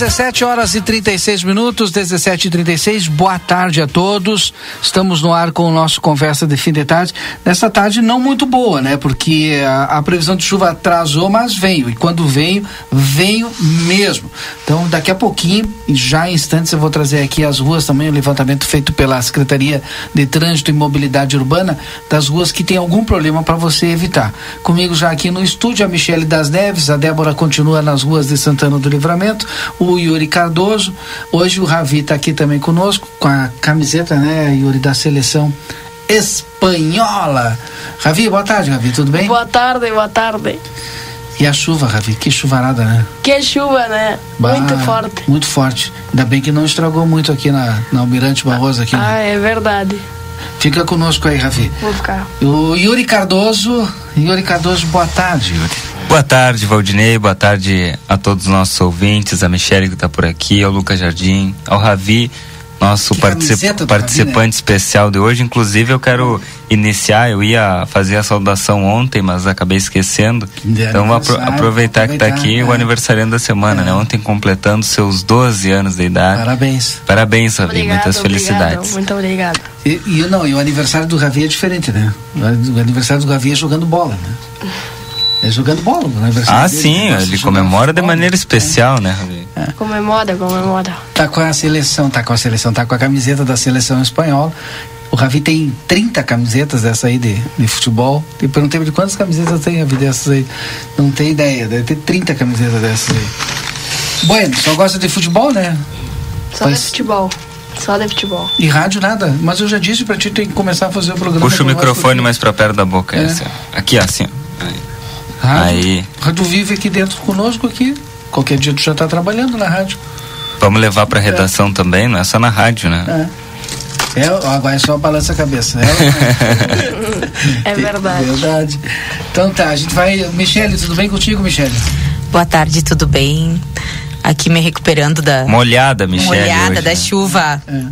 17 horas e 36 minutos, 17 e 36. Boa tarde a todos. Estamos no ar com o nosso Conversa de Fim de Tarde. Nessa tarde não muito boa, né? Porque a, a, previsão de chuva atrasou, mas veio. E quando veio, veio mesmo. Então, daqui a pouquinho, já em instantes, eu vou trazer aqui as ruas também, o levantamento feito pela Secretaria de Trânsito e Mobilidade Urbana, das ruas que tem algum problema para você evitar. Comigo já aqui no estúdio, a Michele das Neves, a Débora continua nas ruas de Santana do Livramento, o o Yuri Cardoso. Hoje o Ravi está aqui também conosco, com a camiseta, né, Yuri, da seleção espanhola. Ravi, boa tarde, Ravi, tudo bem? Boa tarde, boa tarde. E a chuva, Ravi, que chuvarada, né? Que chuva, né? Bah, muito forte. Muito forte. Ainda bem que não estragou muito aqui na, na Almirante Barroso. Aqui, né? Ah, é verdade. Fica conosco aí, Ravi. Vou ficar. O Yuri Cardoso. Yuri Cardoso, boa tarde, Yuri. Boa tarde, Valdinei. Boa tarde a todos os nossos ouvintes, a Michelle que está por aqui, ao Lucas Jardim, ao Ravi, nosso particip participante Ravi, né? especial de hoje. Inclusive, eu quero iniciar, eu ia fazer a saudação ontem, mas acabei esquecendo. Então, vou apro aproveitar, que está aqui é. o aniversariante da semana, é. né? Ontem completando seus 12 anos de idade. Parabéns. Parabéns, Ravi. Obrigado, Muitas felicidades. Muito obrigado. E, e, não, e o aniversário do Ravi é diferente, né? O aniversário do Ravi é jogando bola, né? É jogando bola, né? Ah, sim, ele comemora de maneira especial, é. né, Ravi? É. Comemora, comemora. Tá com a seleção, tá com a seleção, tá com a camiseta da seleção espanhola. O Ravi tem 30 camisetas dessa aí de, de futebol. Eu perguntei de quantas camisetas tem, Ravi, dessas aí. Não tem ideia, deve ter 30 camisetas dessas aí. Bueno, só gosta de futebol, né? Só Mas... de futebol. Só de futebol. E rádio nada. Mas eu já disse pra ti, tem que começar a fazer o programa. Puxa o microfone mais pra perto da boca. É. Assim. Aqui, assim. Aí. Rádio, Aí. Rádio Vive aqui dentro conosco aqui. Qualquer dia tu já está trabalhando na rádio. Vamos levar para é. redação é. também, não é só na rádio, né? É. É, agora é só balança a cabeça. É, é verdade. verdade. Então tá, a gente vai. Michele, tudo bem contigo, Michele? Boa tarde, tudo bem? Aqui me recuperando da. Molhada, Michele. Molhada hoje, da né? chuva. É.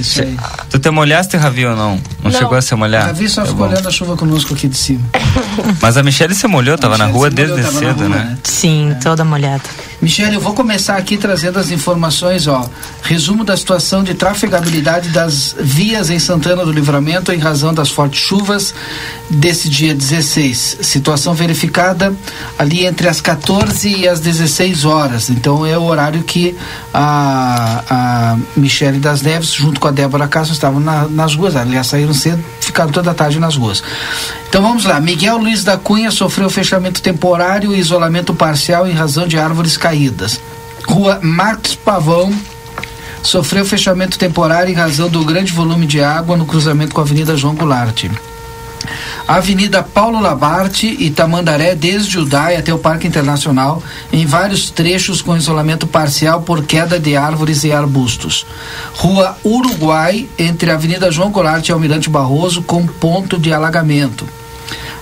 Isso aí. Tu te molhaste, Ravi, ou não? Não, não. chegou a se molhar? Ravi só é ficou olhando a chuva conosco aqui de cima. Mas a Michelle se molhou, tava na rua desde cedo, rua, né? né? Sim, é. toda molhada. Michele, eu vou começar aqui trazendo as informações, ó. Resumo da situação de trafegabilidade das vias em Santana do Livramento em razão das fortes chuvas desse dia 16. Situação verificada ali entre as 14 e as 16 horas. Então é o horário que a, a Michele das Neves, junto com a Débora Castro, estavam na, nas ruas. Aliás, saíram cedo, ficaram toda tarde nas ruas. Então vamos lá. Miguel Luiz da Cunha sofreu fechamento temporário e isolamento parcial em razão de árvores caídas caídas. Rua Marcos Pavão sofreu fechamento temporário em razão do grande volume de água no cruzamento com a Avenida João Goulart. Avenida Paulo Labarte e Tamandaré, desde o DAI até o Parque Internacional, em vários trechos com isolamento parcial por queda de árvores e arbustos. Rua Uruguai, entre a Avenida João Goulart e Almirante Barroso, com ponto de alagamento.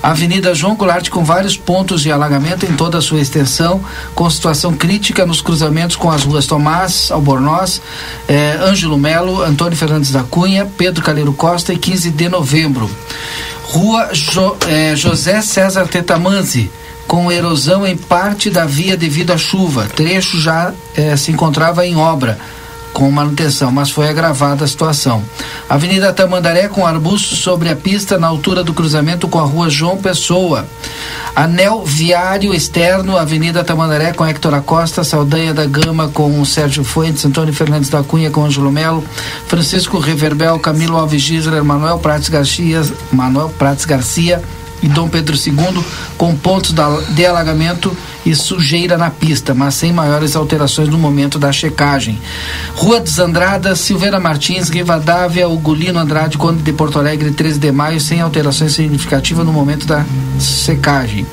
Avenida João Goulart com vários pontos de alagamento em toda a sua extensão, com situação crítica nos cruzamentos com as ruas Tomás, Albornoz, eh, Ângelo Melo, Antônio Fernandes da Cunha, Pedro Caleiro Costa e 15 de novembro. Rua jo, eh, José César Tetamanzi, com erosão em parte da via devido à chuva. Trecho já eh, se encontrava em obra com manutenção, mas foi agravada a situação. Avenida Tamandaré com arbustos sobre a pista na altura do cruzamento com a rua João Pessoa. Anel viário externo, Avenida Tamandaré com Hector Acosta, Saldanha da Gama com Sérgio Fuentes, Antônio Fernandes da Cunha com Ângelo Melo, Francisco Reverbel, Camilo Alves Gisler, Manuel Prates Garcia, Manuel Prates Garcia e Dom Pedro II, com pontos de alagamento e sujeira na pista, mas sem maiores alterações no momento da checagem. Rua dos Andradas, Silveira Martins, Rivadavia, Ugolino Andrade, Conde de Porto Alegre, 13 de maio, sem alterações significativas no momento da secagem.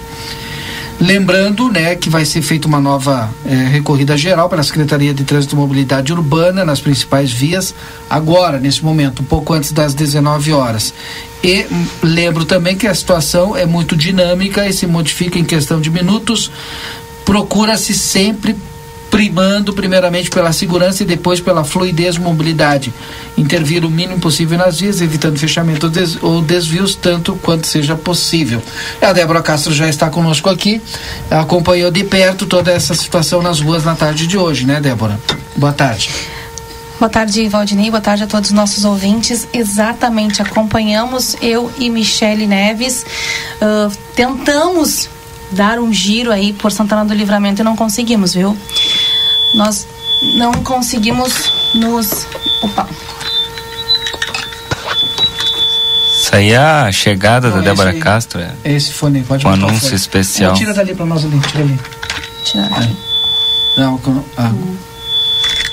Lembrando, né, que vai ser feita uma nova é, recorrida geral pela Secretaria de Trânsito e Mobilidade Urbana nas principais vias, agora, nesse momento, um pouco antes das 19 horas. E lembro também que a situação é muito dinâmica e se modifica em questão de minutos. Procura-se sempre primando primeiramente pela segurança e depois pela fluidez e mobilidade. Intervir o mínimo possível nas vias, evitando fechamento ou desvios tanto quanto seja possível. A Débora Castro já está conosco aqui, acompanhou de perto toda essa situação nas ruas na tarde de hoje, né, Débora? Boa tarde. Boa tarde, Valdinei. Boa tarde a todos os nossos ouvintes. Exatamente, acompanhamos eu e Michele Neves. Uh, tentamos dar um giro aí por Santana do Livramento e não conseguimos, viu? Nós não conseguimos nos. Opa! Isso aí é a chegada não, da Débora aí, Castro. É esse fone, pode Um anúncio especial. Não, tira dali pra nós ali, tira ali. Tira ali. Não, ah. hum.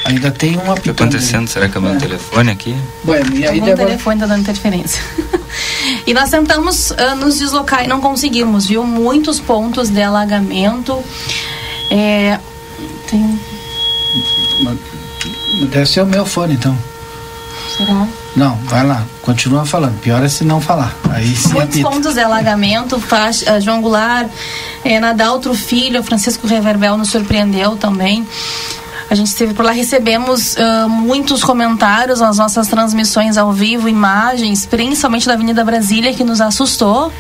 Ainda tem uma O que está acontecendo? Será que é o meu é. telefone aqui? Bueno, e aí o Débora... telefone está dando interferência. e nós tentamos uh, nos deslocar e não conseguimos, viu? Muitos pontos de alagamento. É, tem Deve ser o meu fone, então. Será? Não, vai lá, continua falando. Pior é se não falar. Aí Muitos apita. pontos de alagamento, faz, uh, João Goulart, é, Nadaltro Filho, Francisco Reverbel nos surpreendeu também. A gente esteve por lá, recebemos uh, muitos comentários nas nossas transmissões ao vivo, imagens, principalmente da Avenida Brasília, que nos assustou.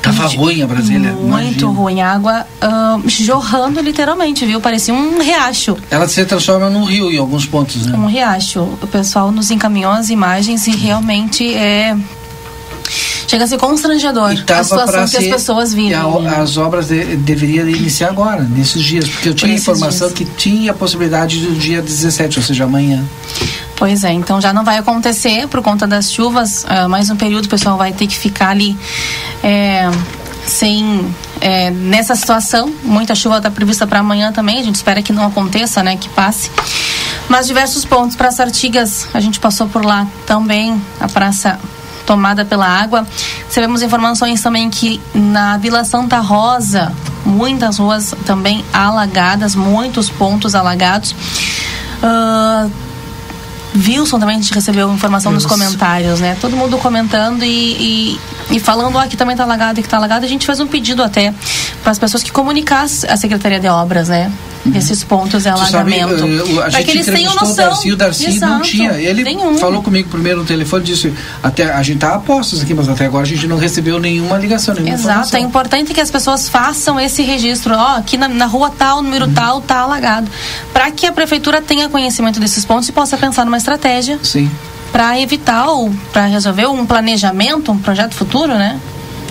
Tava gente, ruim a Brasília. Muito imagino. ruim. Água uh, jorrando literalmente, viu? Parecia um riacho. Ela se transforma num rio em alguns pontos, né? Um riacho. O pessoal nos encaminhou as imagens e realmente é Chega a ser constrangedor a situação que as pessoas vivem. A, as obras de, deveriam iniciar agora, nesses dias, porque eu tinha informação dias. que tinha a possibilidade do dia 17, ou seja, amanhã. Pois é, então já não vai acontecer por conta das chuvas. Uh, mais um período o pessoal vai ter que ficar ali é, sem. É, nessa situação, muita chuva está prevista para amanhã também. A gente espera que não aconteça, né? Que passe. Mas diversos pontos. Praça Artigas, a gente passou por lá também. A Praça tomada pela água. Recebemos informações também que na Vila Santa Rosa, muitas ruas também alagadas, muitos pontos alagados. Uh, Wilson também a gente recebeu informação nos comentários, né? Todo mundo comentando e, e, e falando, ó, que também tá alagado e que tá alagado. A gente fez um pedido até para as pessoas que comunicassem a Secretaria de Obras, né? uhum. esses pontos de alagamento. Sabe, uh, a gente entrevistou noção. o Darcy, o Darcy Exato. não tinha. Ele Nenhum. falou comigo primeiro no telefone, disse, até, a gente tá a postos aqui, mas até agora a gente não recebeu nenhuma ligação, nenhuma Exato, informação. é importante que as pessoas façam esse registro, ó, aqui na, na rua tal, número uhum. tal, tá alagado, para que a prefeitura tenha conhecimento desses pontos e possa pensar numa estratégia. Sim para evitar ou para resolver um planejamento, um projeto futuro, né?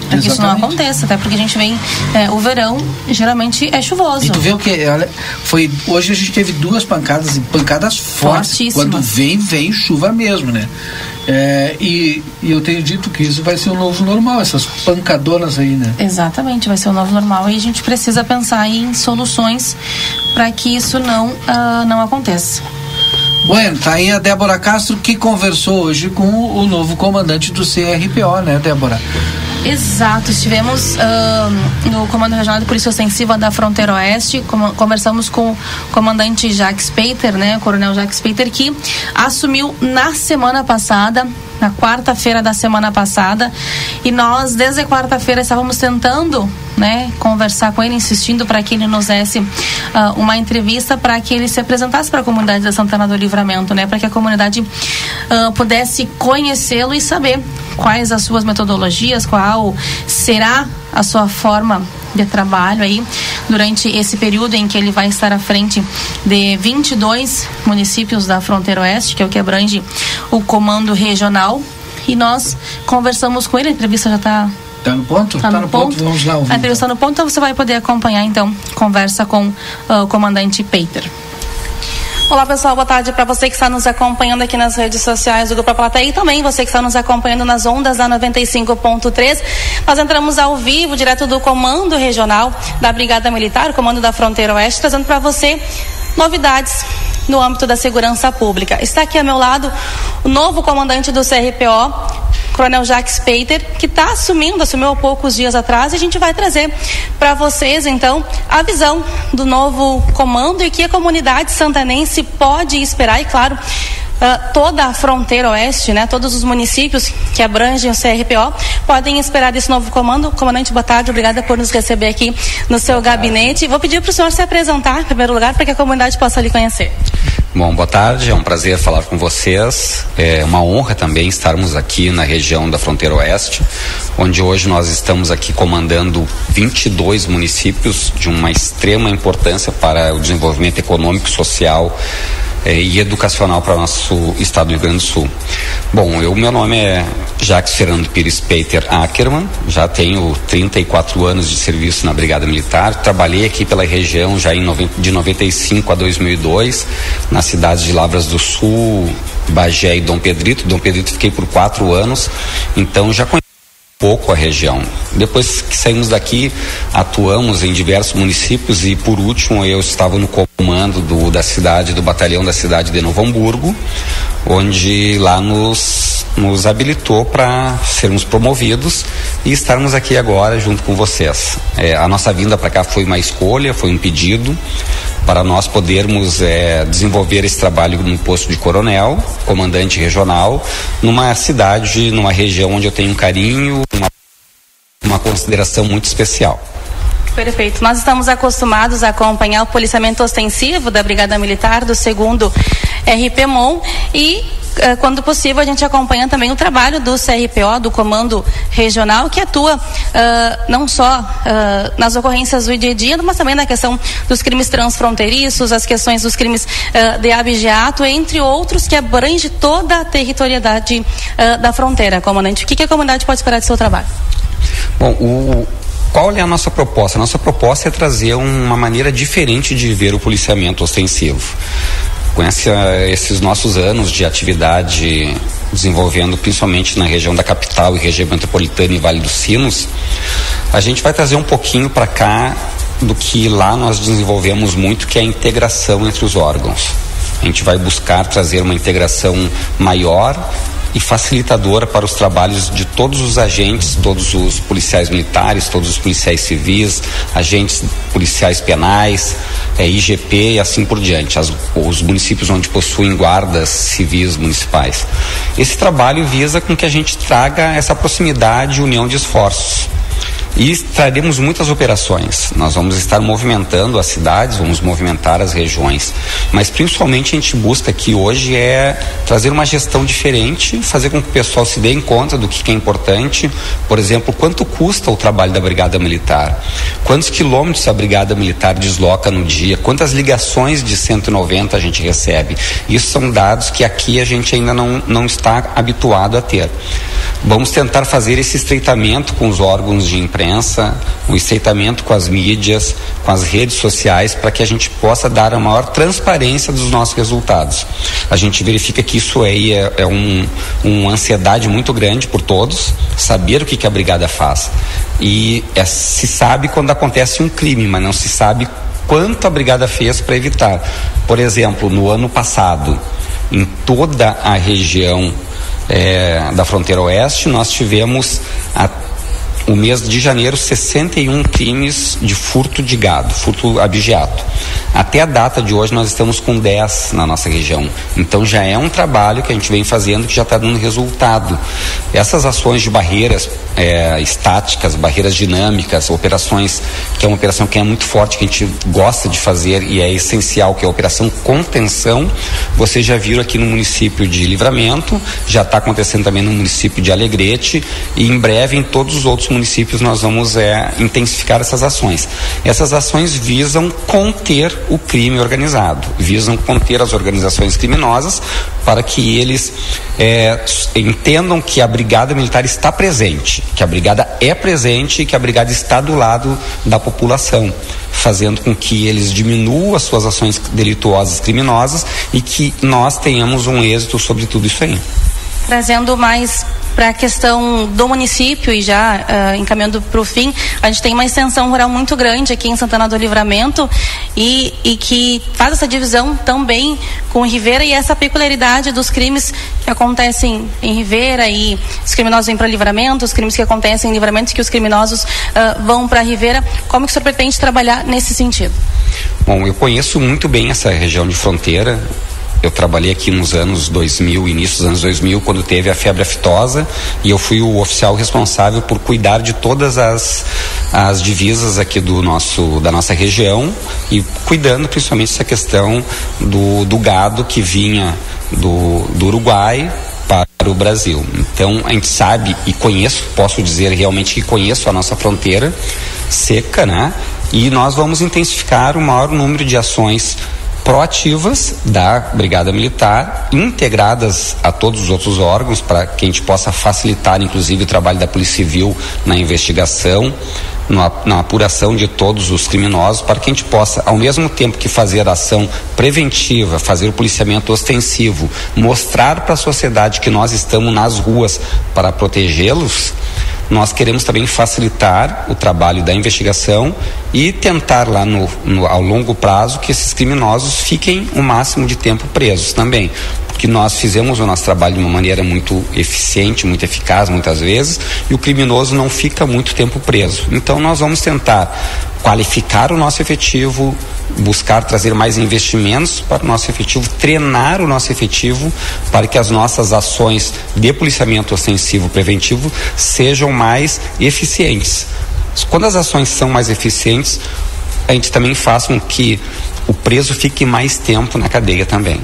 para que isso não aconteça, até porque a gente vem é, o verão geralmente é chuvoso. E tu vê o que? Olha, foi hoje a gente teve duas pancadas e pancadas fortes. Quando vem vem chuva mesmo, né? É, e, e, eu tenho dito que isso vai ser o novo normal, essas pancadonas aí, né? Exatamente, vai ser o novo normal e a gente precisa pensar em soluções para que isso não, uh, não aconteça. Bueno, tá aí a Débora Castro que conversou hoje com o novo comandante do CRPO, né, Débora? Exato, estivemos uh, no Comando Regional de Polícia Ostensiva da Fronteira Oeste, com, conversamos com o comandante Jacques Peter, né, o coronel Jacques Peter, que assumiu na semana passada, na quarta-feira da semana passada, e nós desde quarta-feira estávamos tentando né, conversar com ele, insistindo para que ele nos desse uh, uma entrevista para que ele se apresentasse para a comunidade da Santana do Livramento, né, para que a comunidade uh, pudesse conhecê-lo e saber quais as suas metodologias, qual será a sua forma de trabalho aí durante esse período em que ele vai estar à frente de 22 municípios da fronteira oeste, que é o que abrange o comando regional. E nós conversamos com ele, a entrevista já está Tá no ponto? Tá, tá no, ponto. ponto. Vamos lá ouvir. A entrevista no ponto, então você vai poder acompanhar então conversa com uh, o comandante Peter. Olá pessoal, boa tarde para você que está nos acompanhando aqui nas redes sociais do Grupo Plateia e também você que está nos acompanhando nas ondas da 95.3. Nós entramos ao vivo, direto do Comando Regional da Brigada Militar, Comando da Fronteira Oeste, trazendo para você novidades no âmbito da segurança pública. Está aqui ao meu lado o novo comandante do CRPO, Coronel Jacques Peiter, que está assumindo, assumiu há poucos dias atrás, e a gente vai trazer para vocês, então, a visão do novo comando e que a comunidade santanense pode esperar, e claro, Uh, toda a fronteira oeste, né, todos os municípios que abrangem o CRPO podem esperar desse novo comando. Comandante, boa tarde, obrigada por nos receber aqui no seu gabinete. Vou pedir para o senhor se apresentar, em primeiro lugar, para que a comunidade possa lhe conhecer. Bom, boa tarde, é um prazer falar com vocês. É uma honra também estarmos aqui na região da fronteira oeste, onde hoje nós estamos aqui comandando 22 municípios de uma extrema importância para o desenvolvimento econômico e social eh, e educacional para nosso estado do Rio Grande do Sul. Bom, eu, meu nome é Jacques Fernando Pires Peter Ackermann, já tenho 34 anos de serviço na Brigada Militar, trabalhei aqui pela região já em de 95 a 2002, nas cidades de Lavras do Sul, Bagé e Dom Pedrito. Dom Pedrito fiquei por quatro anos, então já conheço pouco a região. Depois que saímos daqui, atuamos em diversos municípios e por último eu estava no comando do, da cidade, do batalhão da cidade de Novo Hamburgo, onde lá nos, nos habilitou para sermos promovidos e estarmos aqui agora junto com vocês. É, a nossa vinda para cá foi uma escolha, foi um pedido para nós podermos é, desenvolver esse trabalho no posto de coronel, comandante regional, numa cidade, numa região onde eu tenho um carinho, uma, consideração muito especial. Perfeito. Nós estamos acostumados a acompanhar o policiamento ostensivo da Brigada Militar do segundo RPMON e eh, quando possível, a gente acompanha também o trabalho do CRPO, do Comando Regional, que atua uh, não só uh, nas ocorrências do dia a dia, mas também na questão dos crimes transfronteiriços, as questões dos crimes uh, de abigeato, entre outros, que abrange toda a territorialidade da fronteira, comandante. O que, que a comunidade pode esperar do seu trabalho? Bom, o, qual é a nossa proposta? A nossa proposta é trazer uma maneira diferente de ver o policiamento ostensivo com esses nossos anos de atividade desenvolvendo principalmente na região da capital e região metropolitana e Vale dos Sinos, a gente vai trazer um pouquinho para cá do que lá nós desenvolvemos muito, que é a integração entre os órgãos. A gente vai buscar trazer uma integração maior e facilitadora para os trabalhos de todos os agentes, todos os policiais militares, todos os policiais civis, agentes policiais penais, é, IGP e assim por diante, as, os municípios onde possuem guardas civis municipais. Esse trabalho visa com que a gente traga essa proximidade e união de esforços e traremos muitas operações. Nós vamos estar movimentando as cidades, vamos movimentar as regiões. Mas principalmente a gente busca aqui hoje é trazer uma gestão diferente, fazer com que o pessoal se dê em conta do que é importante. Por exemplo, quanto custa o trabalho da Brigada Militar? Quantos quilômetros a Brigada Militar desloca no dia? Quantas ligações de 190 a gente recebe? Isso são dados que aqui a gente ainda não, não está habituado a ter. Vamos tentar fazer esse estreitamento com os órgãos de imprensa, o estreitamento com as mídias, com as redes sociais, para que a gente possa dar a maior transparência dos nossos resultados. A gente verifica que isso aí é, é um, uma ansiedade muito grande por todos, saber o que, que a brigada faz. E é, se sabe quando acontece um crime, mas não se sabe quanto a brigada fez para evitar. Por exemplo, no ano passado, em toda a região é, da fronteira oeste, nós tivemos a o mês de janeiro 61 crimes de furto de gado, furto abigeato. Até a data de hoje nós estamos com 10 na nossa região. Então já é um trabalho que a gente vem fazendo que já está dando resultado. Essas ações de barreiras é, estáticas, barreiras dinâmicas, operações, que é uma operação que é muito forte, que a gente gosta de fazer e é essencial, que é a operação contenção. Vocês já viram aqui no município de Livramento, já está acontecendo também no município de Alegrete e em breve em todos os outros municípios municípios nós vamos é, intensificar essas ações. Essas ações visam conter o crime organizado, visam conter as organizações criminosas para que eles é, entendam que a Brigada Militar está presente, que a Brigada é presente e que a Brigada está do lado da população fazendo com que eles diminuam as suas ações delituosas criminosas e que nós tenhamos um êxito sobre tudo isso aí. Trazendo mais para a questão do município e já uh, encaminhando para o fim, a gente tem uma extensão rural muito grande aqui em Santana do Livramento e, e que faz essa divisão também com Ribeira e essa peculiaridade dos crimes que acontecem em Ribeira e os criminosos vêm para Livramento, os crimes que acontecem em Livramento e que os criminosos uh, vão para Ribeira. Como que o senhor pretende trabalhar nesse sentido? Bom, eu conheço muito bem essa região de fronteira. Eu trabalhei aqui nos anos 2000, início dos anos 2000, quando teve a febre aftosa, e eu fui o oficial responsável por cuidar de todas as, as divisas aqui do nosso, da nossa região e cuidando principalmente dessa questão do, do gado que vinha do, do Uruguai para o Brasil. Então a gente sabe e conheço, posso dizer realmente que conheço a nossa fronteira seca, né? E nós vamos intensificar o maior número de ações proativas da Brigada Militar, integradas a todos os outros órgãos, para que a gente possa facilitar, inclusive, o trabalho da Polícia Civil na investigação, na, na, apuração de todos os criminosos, para que a gente possa, ao mesmo tempo que fazer ação preventiva, fazer o policiamento ostensivo, mostrar para a sociedade que nós estamos nas ruas para protegê-los, nós queremos também facilitar o trabalho da investigação e tentar lá no, no, ao longo prazo que esses criminosos fiquem o máximo de tempo presos também. Porque nós fizemos o nosso trabalho de uma maneira muito eficiente, muito eficaz muitas vezes, e o criminoso não fica muito tempo preso. Então nós vamos tentar qualificar o nosso efetivo, buscar trazer mais investimentos para o nosso efetivo, treinar o nosso efetivo para que as nossas ações de policiamento ostensivo preventivo sejam mais eficientes. Quando as ações são mais eficientes, a gente também faz com que o preso fique mais tempo na cadeia também.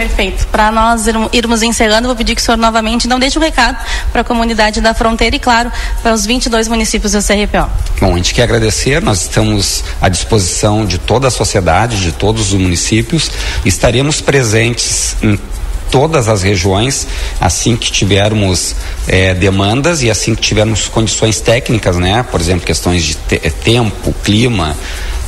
Perfeito. Para nós irmos encerrando, vou pedir que o senhor novamente não deixe um recado para a comunidade da fronteira e, claro, para os 22 municípios do CRPO. Bom, a gente quer agradecer, nós estamos à disposição de toda a sociedade, de todos os municípios, estaremos presentes em todas as regiões, assim que tivermos é, demandas e assim que tivermos condições técnicas, né? Por exemplo, questões de te tempo, clima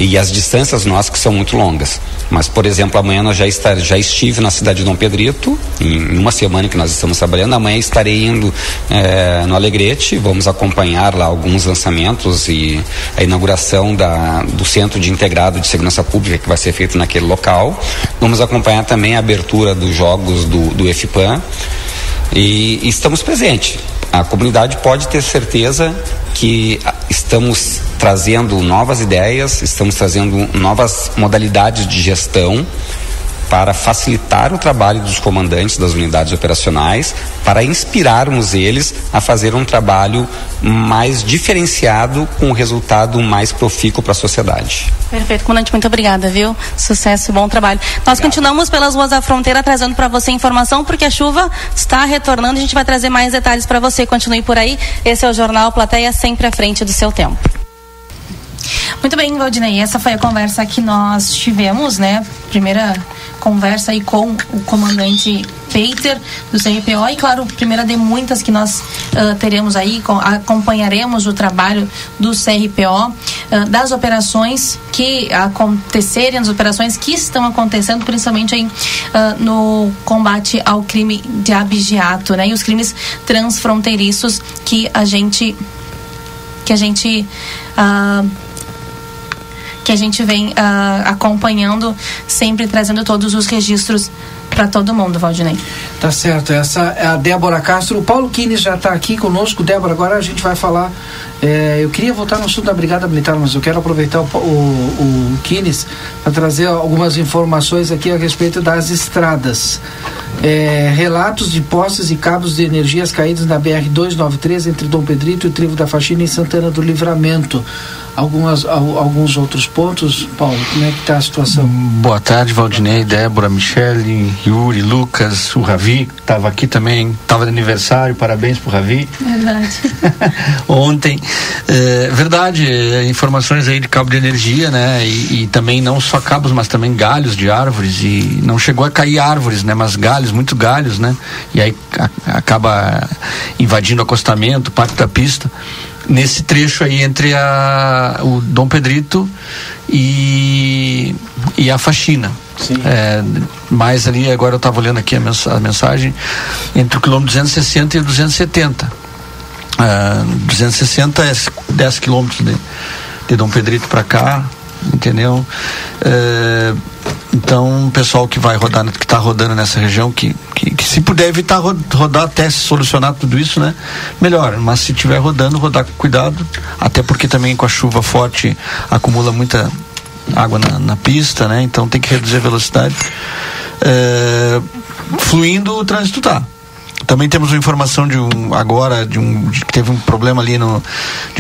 e as distâncias nossas que são muito longas. Mas, por exemplo, amanhã nós já, estar, já estive na cidade de Dom Pedrito, em uma semana que nós estamos trabalhando. Amanhã estarei indo é, no Alegrete, vamos acompanhar lá alguns lançamentos e a inauguração da, do Centro de Integrado de Segurança Pública que vai ser feito naquele local. Vamos acompanhar também a abertura dos jogos do, do EFIPAM e, estamos presentes. A comunidade pode ter certeza que estamos trazendo novas ideias, estamos trazendo novas modalidades de gestão para facilitar o trabalho dos comandantes das unidades operacionais, para inspirarmos eles a fazer um trabalho mais diferenciado com um resultado mais profícuo para a sociedade. Perfeito, comandante, muito obrigada, viu? Sucesso e bom trabalho. Nós Obrigado. continuamos pelas ruas da fronteira trazendo para você informação, porque a chuva está retornando, a gente vai trazer mais detalhes para você. Continue por aí. Esse é o Jornal Plateia, sempre à frente do seu tempo. Muito bem, Valdinei, essa foi a conversa que nós tivemos, né? Primeira conversa aí com o comandante Peter do CRPO e claro, primeira de muitas que nós uh, teremos aí, com, acompanharemos o trabalho do CRPO, uh, das operações que acontecerem, as operações que estão acontecendo, principalmente aí uh, no combate ao crime de abigeato, né? E os crimes transfronteiriços que a gente que a gente que a gente vem uh, acompanhando, sempre trazendo todos os registros para todo mundo, Valdinei. Tá certo, essa é a Débora Castro. O Paulo Kines já está aqui conosco. Débora, agora a gente vai falar. É, eu queria voltar no assunto da Brigada Militar, mas eu quero aproveitar o, o, o Kines para trazer algumas informações aqui a respeito das estradas. É, relatos de postes e cabos de energias caídos na BR-293 entre Dom Pedrito e o Trivo da Faxina em Santana do Livramento. Algumas, alguns outros pontos. Paulo, como é que está a situação? Boa tarde, Valdinei, Débora, Michele, Yuri, Lucas, o Ravi, que estava aqui também, estava de aniversário, parabéns pro Ravi. Verdade. Ontem. É, verdade, é, informações aí de cabo de energia, né? E, e, também não só cabos, mas também galhos de árvores. E não chegou a cair árvores, né? Mas galhos, muito galhos, né? E aí a, acaba invadindo o acostamento, parte da pista nesse trecho aí entre a, o Dom Pedrito e, e a faxina. É, mais ali, agora eu estava olhando aqui a, a, mensagem, entre o quilômetro 260 e o 270. Uh, 260 é 10 quilômetros de, de Dom Pedrito para cá, entendeu? Uh, então, o pessoal que vai rodar, que está rodando nessa região, que, que, que, se puder evitar rodar até se solucionar tudo isso, né? Melhor. Mas se estiver rodando, rodar com cuidado, até porque também com a chuva forte acumula muita água na, na pista, né? Então tem que reduzir a velocidade. É, fluindo, o trânsito tá. Também temos uma informação de um agora de um de que teve um problema ali no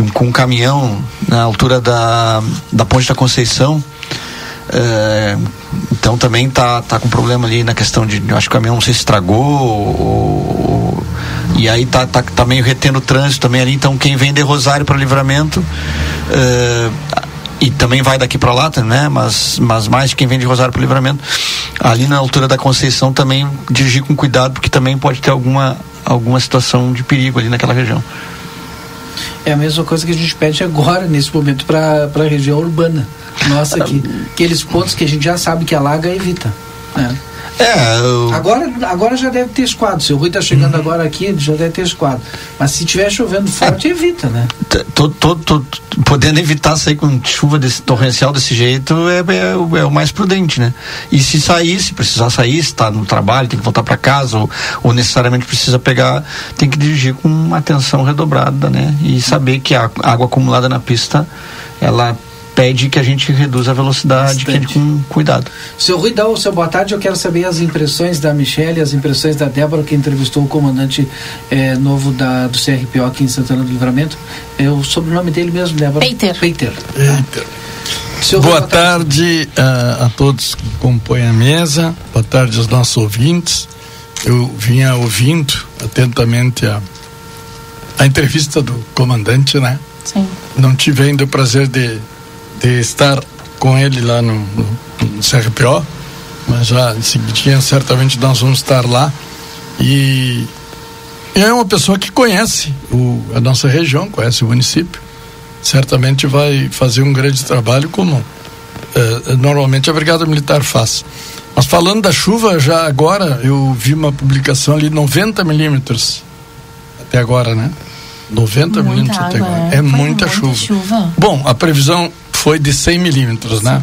um, com um caminhão na altura da da Ponte da Conceição é, então também tá, tá com problema ali na questão de. Acho que o caminhão não sei se estragou ou, e aí tá, tá, tá meio retendo o trânsito também ali. Então quem vem de Rosário para Livramento. É, e também vai daqui para lá, né? Mas, mas mais quem vem de Rosário para Livramento, ali na altura da Conceição também dirigir com cuidado, porque também pode ter alguma, alguma situação de perigo ali naquela região. É a mesma coisa que a gente pede agora, nesse momento, para a região urbana nossa aqui. Aqueles pontos que a gente já sabe que alaga, evita. Né? É, eu... agora, agora já deve ter esquadro. Se o Rui está chegando uhum. agora aqui, já deve ter esquadro. Mas se tiver chovendo forte, é, evita, né? Tô, tô, tô, podendo evitar sair com chuva desse, torrencial desse jeito é, é, é, o mais prudente, né? E se sair, se precisar sair, se está no trabalho, tem que voltar para casa ou, ou, necessariamente precisa pegar, tem que dirigir com uma atenção redobrada, né? E saber que a água acumulada na pista, ela pede que a gente reduza a velocidade, que a gente com cuidado. Seu Ruidão, seu boa tarde, eu quero saber as impressões da Michelle, as impressões da Débora, que entrevistou o comandante eh, novo da, do CRPO aqui em Santana do Livramento. É o sobrenome dele mesmo, Débora? Peiter. Peiter. Peiter. Boa, boa, tarde, a, a, todos que compõem a mesa, boa tarde aos nossos ouvintes. Eu vinha ouvindo atentamente a, a entrevista do comandante, né? Sim. Não tive ainda o prazer de de estar com ele lá no, no, no CRPO, mas já em seguidinha certamente nós vamos estar lá e é uma pessoa que conhece o, a nossa região, conhece o município, certamente vai fazer um grande trabalho como eh, normalmente a Brigada Militar faz. Mas falando da chuva, já agora eu vi uma publicação ali 90 milímetros até agora, né? 90 milímetros até agora. É, é muita, muita chuva. chuva. Bom, a previsão foi de 100 milímetros, né?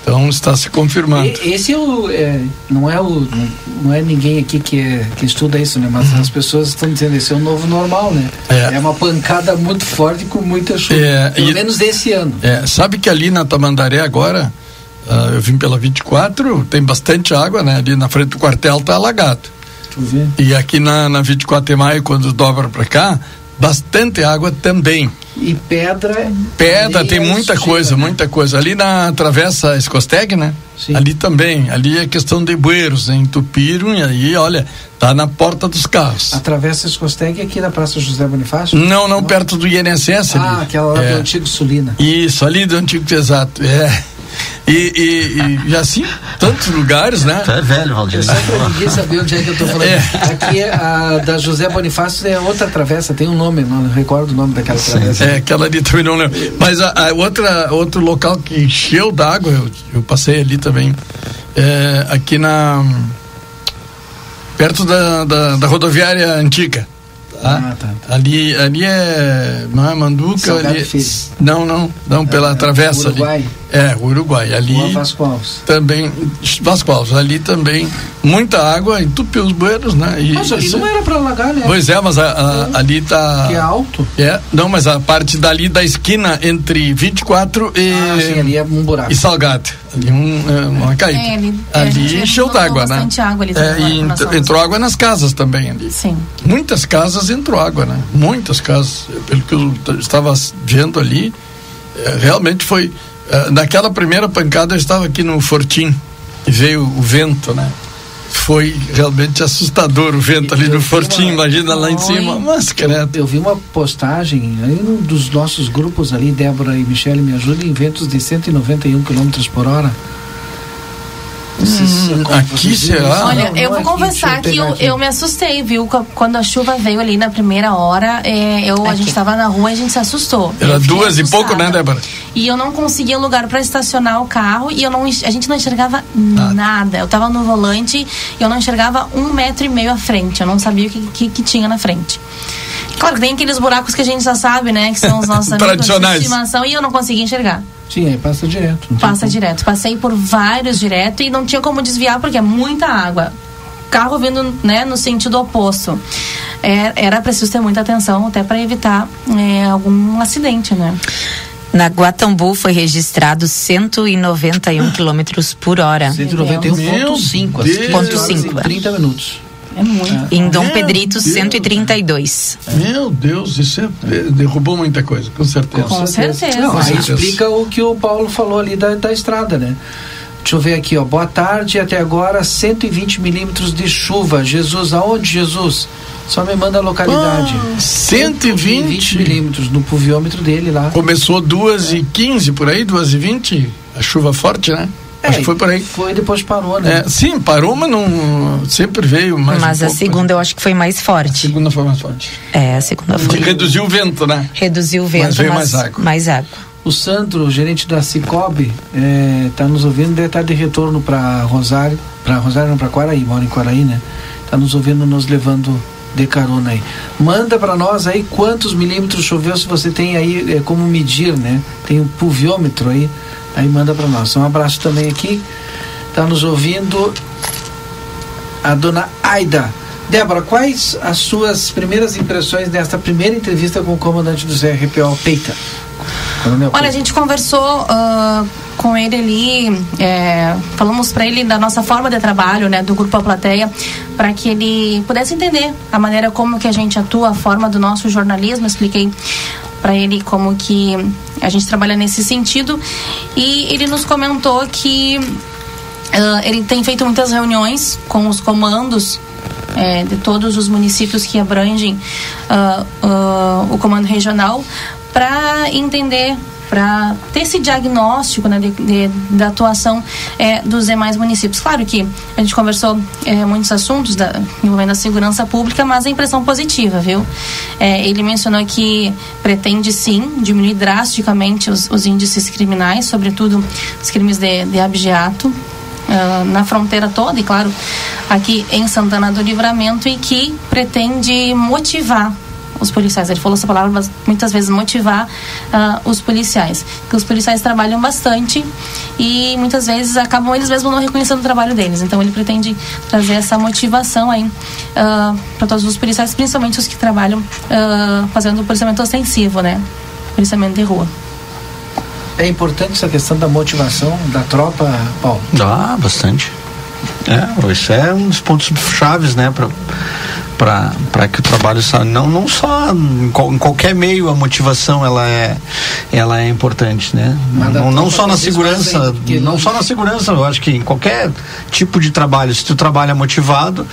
Então está se confirmando. Esse é o, é, não é o, não é ninguém aqui que, é, que estuda isso, né? Mas uhum. as pessoas estão dizendo esse é o novo normal, né? É, é uma pancada muito forte com muita chuva. É, pelo e, menos esse ano. É, sabe que ali na Tamandaré agora, uh, eu vim pela 24, tem bastante água, né? Ali na frente do quartel está alagado. E aqui na, na 24 de maio, quando dobra para cá, bastante água também. E pedra. Pedra, tem muita coisa, né? muita coisa. Ali na Travessa Escosteg, né? Sim. Ali também. Ali é questão de bueiros, entupiram e aí, olha, tá na porta dos carros. A Travessa Escosteg é aqui na Praça José Bonifácio? Não, não, não? perto do INSS ah, ali. aquela lá é. do antigo Sulina. Isso, ali do antigo, exato. É. E, e, e, assim, tantos lugares, né? Tu é velho, Valdir. Só pra ninguém saber onde é que eu tô falando. É. Aqui, a da José Bonifácio é outra travessa, tem um nome, não recordo o nome daquela travessa. É, aquela ali também não lembro. Mas a, a outra, outro local que encheu d'água, eu, eu passei ali também, é, aqui na. perto da, da, da rodoviária antiga. Tá? Ah, tá, tá. Ali, ali é. Não é Manduca? Ali, é não, não, não, pela é, travessa Uruguai. ali. É, Uruguai. Ali. Rua Vasconcelos. Também. Vasconcelos. Ali também. Muita água, entupiu os bueiros, né? E, mas ali não era para alagar, né? Pois é, mas a, a, é. ali tá. Que é alto? É, não, mas a parte dali da esquina entre 24 e. Ah, sim, ali é um buraco. E Salgado. Ali um, é, uma caída. É, ali, ali encheu d'água, né? água ali. É, e entrou água nas casas também ali. Sim. Muitas casas entrou água, né? Muitas casas. Pelo que eu estava vendo ali é, realmente foi. É, naquela primeira pancada eu estava aqui no Fortim e veio o vento, né? Foi realmente assustador o vento ali no Fortim, uma... imagina lá em cima, mas credo. Eu vi uma postagem aí num dos nossos grupos ali, Débora e Michele me ajudem, em ventos de 191 km por hora. Hum, aqui será? Olha, eu vou confessar que eu, eu, me assustei, viu? Quando a chuva veio ali na primeira hora, é, eu, a gente estava na rua e a gente se assustou. Era duas assustada. e pouco, né, Débora? E eu não conseguia lugar para estacionar o carro e eu não, a gente não enxergava nada. nada. Eu estava no volante e eu não enxergava um metro e meio à frente. Eu não sabia o que, que, que tinha na frente. Claro que tem aqueles buracos que a gente já sabe, né? Que são os nossos amigos Tradicionais. de estimação e eu não conseguia enxergar. Sim, aí passa direto. Passa como. direto. Passei por vários direto e não tinha como desviar porque é muita água. Carro vindo né, no sentido oposto. É, era preciso ter muita atenção até para evitar é, algum acidente, né? Na Guatambu foi registrado 191 km por hora. 191,5. 30 minutos. É muito. Em Dom Meu Pedrito, Deus. 132. Meu Deus, isso é, derrubou muita coisa, com certeza. Com certeza. Não, aí explica o que o Paulo falou ali da, da estrada, né? Deixa eu ver aqui, ó. Boa tarde, até agora 120 milímetros de chuva. Jesus, aonde Jesus? Só me manda a localidade. Ah, 120? 120 milímetros no pluviômetro dele lá. Começou 2 e 15 por aí, 2 e 20 A chuva forte, né? É, acho que foi por aí. Foi depois parou, né? É, sim, parou, mas não sempre veio mais. Mas um a segunda eu acho que foi mais forte. A segunda foi mais forte. É, a segunda foi. Reduziu o vento, né? Reduziu o vento, mas veio mas mais água. Mais água. O Sandro, gerente da Cicobi, está é, nos ouvindo, deve estar de retorno para Rosário, para Rosário não, para Quaraí, mora em Quaraí, né? Está nos ouvindo, nos levando de carona aí. Manda para nós aí quantos milímetros choveu, se você tem aí é, como medir, né? Tem um pluviômetro aí Aí manda para nós. Um abraço também aqui. Está nos ouvindo a dona Aida. Débora, quais as suas primeiras impressões desta primeira entrevista com o comandante do CRPO Peita? Olha, a gente conversou uh, com ele ali, é, falamos para ele da nossa forma de trabalho, né, do Grupo A Plateia, para que ele pudesse entender a maneira como que a gente atua, a forma do nosso jornalismo. Expliquei para ele como que a gente trabalha nesse sentido. E ele nos comentou que uh, ele tem feito muitas reuniões com os comandos é, de todos os municípios que abrangem uh, uh, o comando regional para entender para ter esse diagnóstico né, de, de, da atuação é, dos demais municípios. Claro que a gente conversou é, muitos assuntos da, envolvendo a segurança pública, mas a impressão positiva, viu? É, ele mencionou que pretende sim diminuir drasticamente os, os índices criminais, sobretudo os crimes de, de abjeato. Uh, na fronteira toda e claro aqui em Santana do Livramento e que pretende motivar os policiais. Ele falou essa palavra muitas vezes, motivar uh, os policiais. Que os policiais trabalham bastante e muitas vezes acabam eles mesmos não reconhecendo o trabalho deles. Então ele pretende trazer essa motivação aí uh, para todos os policiais, principalmente os que trabalham uh, fazendo o policiamento ostensivo, né? Policiamento de rua. É importante essa questão da motivação da tropa, Paulo? Ah, bastante. É, isso é um dos pontos chaves, né, para para que o trabalho não não só em, qualquer meio a motivação ela é ela é importante né? Não, não só na segurança não só na segurança eu acho que em qualquer tipo de trabalho se tu trabalha motivado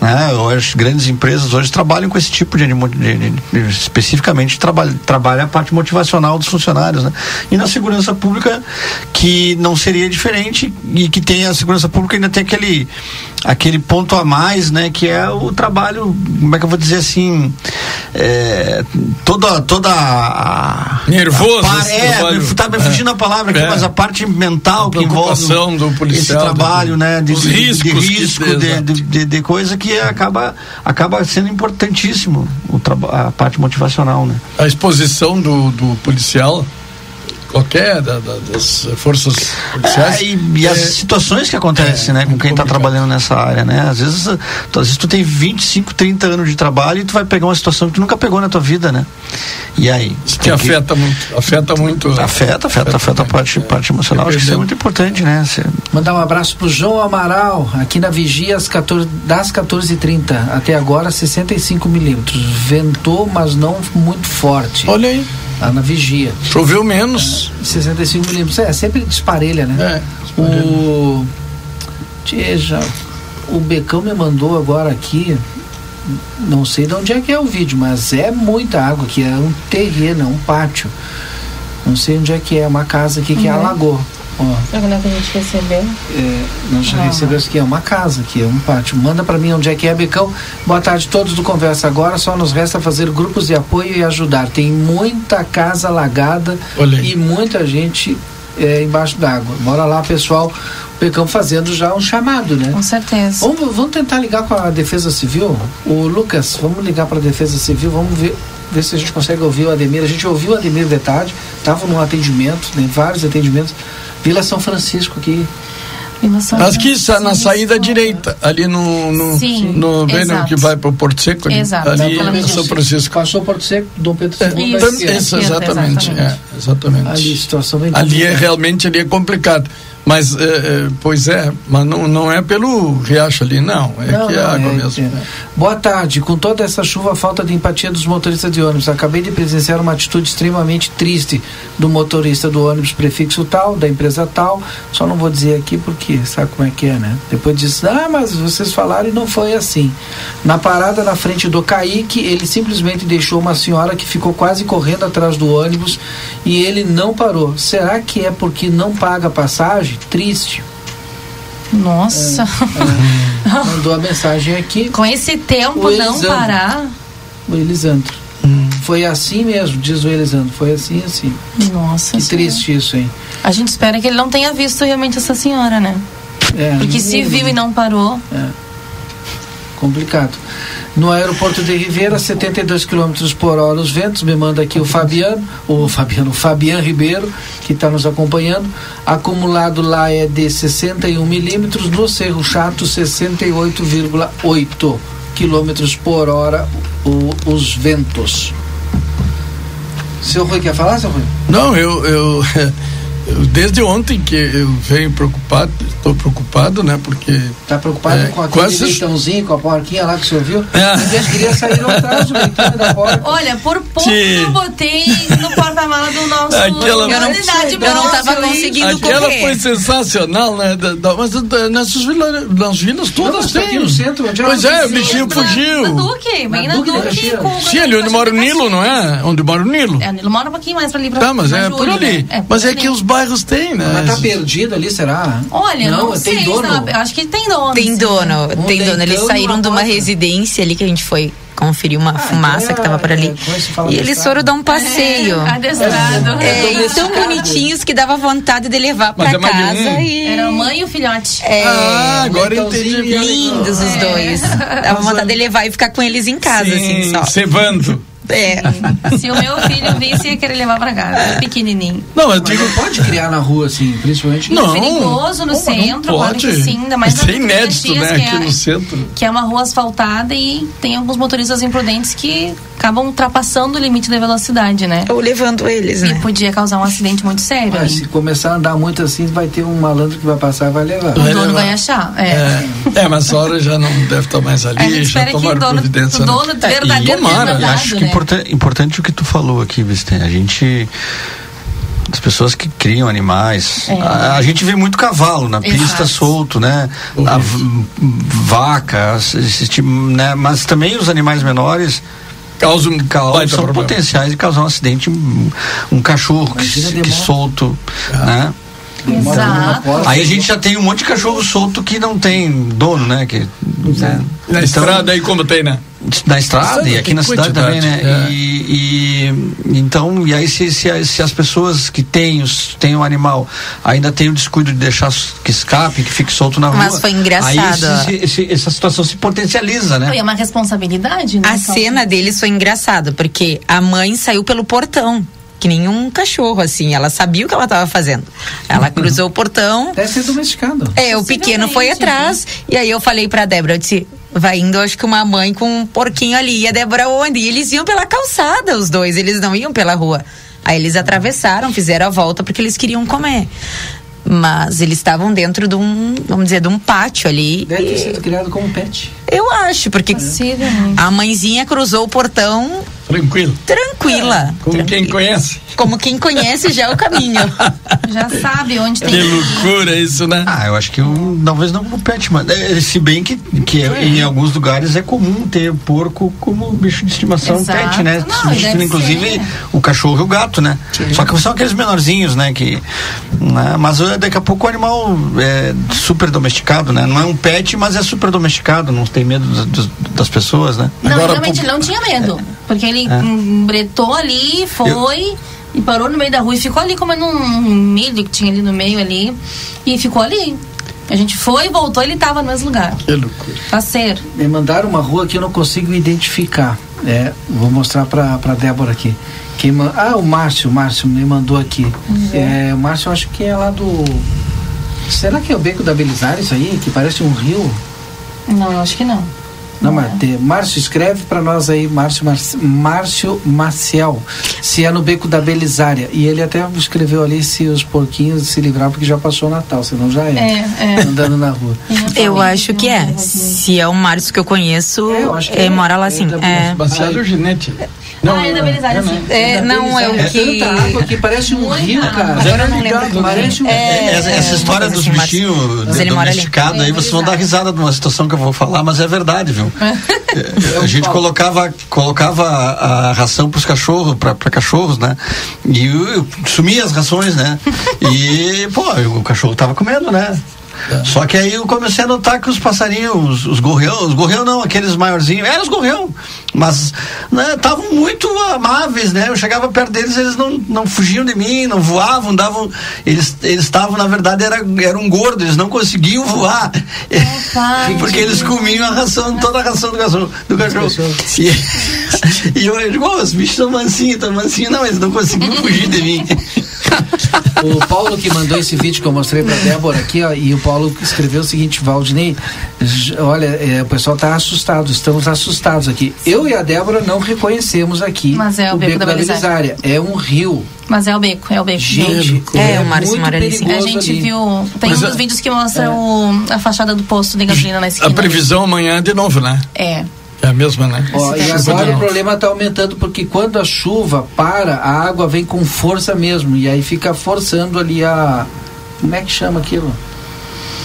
né? As grandes empresas hoje trabalham com esse tipo de, de, de, de especificamente trabalha trabalha a parte motivacional dos funcionários né? E na segurança pública que não seria diferente e que tem a segurança pública ainda tem aquele aquele ponto a mais né que é o trabalho como é que eu vou dizer assim, é, toda, toda a, nervoso, a, é, tá me fugindo a palavra aqui, é. mas a parte mental que envolve do policial, esse trabalho, do, né, de, de riscos, de, risco, de, de, de, de, coisa que acaba, acaba sendo importantíssimo o a parte motivacional, né? A exposição do, do policial qualquer da, da, das forças policiais. É, e, e é, as situações que acontecem, é, né, com quem está trabalhando nessa área, né? Às vezes, tu, às vezes tu tem 25, 30 anos de trabalho e tu vai pegar uma situação que tu nunca pegou na tua vida, né? E aí? Isso que afeta que... muito, afeta muito. Afeta, afeta, afeta, afeta a parte, é, parte emocional. Acho que isso é muito importante, né? Você... Mandar um abraço pro João Amaral, aqui na Vigia às 14, das 14h30, até agora 65 milímetros. Ventou, mas não muito forte. Olha aí. lá na vigia. Choveu menos. É, 65 milímetros. É, sempre disparelha, né? É, o. Tieja, o Becão me mandou agora aqui. Não sei de onde é que é o vídeo, mas é muita água aqui. É um terreno, é um pátio. Não sei onde é que é, uma casa aqui que uhum. alagou. Ó. É que a gente recebeu? É, nós já ah. recebemos aqui, é uma casa aqui, é um pátio. Manda para mim onde é que é, Becão. Boa tarde a todos do Conversa Agora. Só nos resta fazer grupos de apoio e ajudar. Tem muita casa alagada e muita gente é, embaixo d'água. Bora lá, pessoal. O Becão fazendo já um chamado, né? Com certeza. Vamos, vamos tentar ligar com a Defesa Civil? O Lucas, vamos ligar para a Defesa Civil, vamos ver ver se a gente consegue ouvir o Ademir. A gente ouviu o Ademir de tarde, estava num atendimento, né, vários atendimentos. Vila São Francisco aqui. Acho que está na saída direita, ali no no, Sim, no bem que vai para o Porto Seco, ali, exato. ali é São Francisco. Passou Porto Seco, Dom Pedro II. É, isso, exatamente, exatamente. É, exatamente. Ali, situação bem ali é realmente ali é complicado. Mas, é, é, pois é, mas não, não é pelo riacho ali, não. É não, que é água é, mesmo. É. Boa tarde. Com toda essa chuva, falta de empatia dos motoristas de ônibus. Acabei de presenciar uma atitude extremamente triste do motorista do ônibus prefixo tal, da empresa tal. Só não vou dizer aqui porque sabe como é que é, né? Depois disse, ah, mas vocês falaram e não foi assim. Na parada na frente do Kaique, ele simplesmente deixou uma senhora que ficou quase correndo atrás do ônibus e ele não parou. Será que é porque não paga passagem? Triste. Nossa. É, é, mandou a mensagem aqui. Com esse tempo não parar. O Elisandro. Hum. Foi assim mesmo, diz o Elisandro. Foi assim, assim. Nossa. Que senhora. triste isso, hein? A gente espera que ele não tenha visto realmente essa senhora, né? É, Porque se viu e não parou. É. Complicado. No aeroporto de Ribeira, 72 km por hora os ventos, me manda aqui o Fabiano, o Fabiano, o Fabiano Ribeiro, que está nos acompanhando. Acumulado lá é de 61 milímetros, no Cerro Chato, 68,8 km por hora o, os ventos. Seu Rui quer falar, seu Rui? Não, eu, eu desde ontem que eu venho preocupado, estou preocupado, né? Porque. Está preocupado é, com aquele quase... leitãozinho, com a porquinha lá que você ouviu? É. Ninguém queria sair atrás leitão da porta. Olha, por pouco que... eu botei no porta-mala do nosso. Aquela... Eu não, eu não tava conseguindo Aquela correr. foi sensacional, né? Da, da, mas da, nessas vilas, nas vilas todas não, tem. no centro, pois é, o bichinho fugiu. Na Duque, bem na, Duque. Sim, ali onde mora o Nilo, não é? Onde mora o Nilo. É, o Nilo mora um pouquinho mais pra ali. Pra, tá, mas é por ali. Né? Mas é que os bairros tem, né? Mas tá perdido ali, será? Olha, não, não tem dono. Não, acho que tem dono. Tem dono, um tem dono. Eles saíram de uma residência ali que a gente foi conferir uma ah, fumaça que, é, que tava por ali. É, e eles foram dar um passeio. É, adestrado. É, é, tão bonitinhos que dava vontade de levar para casa. E... Era a mãe e o filhote. É, ah, agora entendi. Lindos os dois. Dava vontade de levar e ficar com eles em casa, Sim, assim, só. Cevando. É. Se o meu filho visse, ia querer levar pra casa. É pequenininho. Não, eu digo, pode criar na rua, assim, principalmente. Não. É perigoso no centro, pode. sim, ainda mais Isso é inédito, né, aqui é, no centro. Que é uma rua asfaltada e tem alguns motoristas imprudentes que acabam ultrapassando o limite da velocidade, né? Ou levando eles, e né? podia causar um acidente muito sério. Mas se começar a andar muito assim, vai ter um malandro que vai passar e vai levar. O dono vai achar, é. É, é mas a hora já não deve estar mais ali, já tomaram providência. O dono né? verdadeiro é, e tomara, acho que né? Importante, importante o que tu falou aqui, Vicente. A gente as pessoas que criam animais. É. A, a, gente vê muito cavalo na Exato. pista solto, né? A, vaca, esse tipo, né? Mas também os animais menores causam, causam são problema. potenciais de causar um acidente. Um, um cachorro que, que solto, ah. né? Exato. Aí a gente já tem um monte de cachorro solto que não tem dono, né? Que, né? Na então, estrada aí como tem, né? Na estrada e aqui na cidade também, né? É. E, e, então, e aí se, se, se, as pessoas que têm, os, têm um animal ainda têm o descuido de deixar que escape, que fique solto na rua. Mas foi engraçado. Aí esse, esse, essa situação se potencializa, né? Foi uma responsabilidade, né? A cena deles foi engraçada, porque a mãe saiu pelo portão que nem um cachorro, assim. Ela sabia o que ela estava fazendo. Ela uhum. cruzou o portão. Deve ser domesticado. É, o pequeno foi atrás. E aí eu falei pra Débora, eu disse, vai indo, acho que uma mãe com um porquinho ali. E a Débora onde? E eles iam pela calçada, os dois, eles não iam pela rua. Aí eles atravessaram, fizeram a volta porque eles queriam comer. Mas eles estavam dentro de um, vamos dizer, de um pátio ali. Deve ter sido criado como pet. Eu acho, porque a mãezinha cruzou o portão Tranquilo. Tranquila. Como Tranquila. quem conhece. Como quem conhece já é o caminho. Já sabe onde tem. Que loucura isso, né? Ah, eu acho que um, talvez não como pet, mas é, se bem que, que em alguns lugares é comum ter porco como bicho de estimação Exato. pet, né? Não, inclusive ser. o cachorro e o gato, né? Só que são aqueles menorzinhos, né? Que, né? Mas uh, daqui a pouco o animal é super domesticado, né? Não é um pet, mas é super domesticado, não tem medo das, das- pessoas, né? Não, Agora, realmente ele não tinha medo. Porque ele hum, bretou ali, foi e parou no meio da rua e ficou ali comendo um milho que tinha ali no meio ali. E ficou ali. A gente foi, voltou, ele tava no mesmo lugar. Que loucura. Parceiro. Me mandaram uma rua que eu não consigo identificar. É, vou mostrar pra, pra Débora aqui. Quem ma- ah, o Márcio, o Márcio me mandou aqui. É, o Márcio eu acho que é lá do. Será que é o Beco da Belisário isso aí? Que parece um rio? Não, eu acho que não. Não, mas tem- Márcio, escreve pra nós aí, Márcio, Márcio Maciel, se é no Beco da Belisária. E ele até escreveu ali se os porquinhos se livrar, porque já passou o Natal, senão já é. É, é. Andando na rua. Eu acho que é. Se é o Márcio que eu conheço, É, eu acho que é, é. mora lá É sim. da É. Baseado ginete. Ah, é da Belisário, sim. É, não, é o Belisária. que. tanta água que parece um Muita rio, cara. Agora eu não lembro. Parece um É, essa, essa é, história dos assim, bichinhos domesticados, aí vocês vão dar risada de uma situação que eu vou falar, mas é verdade, viu? É, a gente colocava, colocava a, ração para os cachorros, para cachorros, né? E uh, sumia as rações, né? E, pô, o cachorro tava comendo, né? Só que aí eu comecei a notar que os passarinhos, os, os gorrião, os gorrião não, aqueles maiorzinhos, eram os gorrião, mas estavam muito amáveis, né? Eu chegava perto deles, eles não, não fugiam de mim, não voavam, davam, eles eles estavam, na verdade, era, eram gordos, eles não conseguiam voar, pai, porque eles comiam a ração, toda a ração do cachorro. Do cachorro. E, e eu digo, "Ô, os bichos estão mansinhos, estão mansinhos, não, eles não conseguiam fugir de mim. O Paulo que mandou esse vídeo que eu mostrei pra Débora aqui, ó, e o Paulo escreveu o seguinte, Valdinei, olha, é, o pessoal tá assustado, estamos assustados aqui. Eu e a Débora não reconhecemos aqui Mas é o Beco da Belisária. É um rio. Mas é o beco, é o beco. Gente, É, o ali, sim. perigoso A gente ali. viu. Tem Mas um a- dos vídeos que mostra o, a fachada do posto de gasolina na esquina. A previsão amanhã é de novo, né? É. É a mesma, né? Ó, e agora o problema está aumentando porque quando a chuva para, a água vem com força mesmo. E aí fica forçando ali a. Como é que chama aquilo?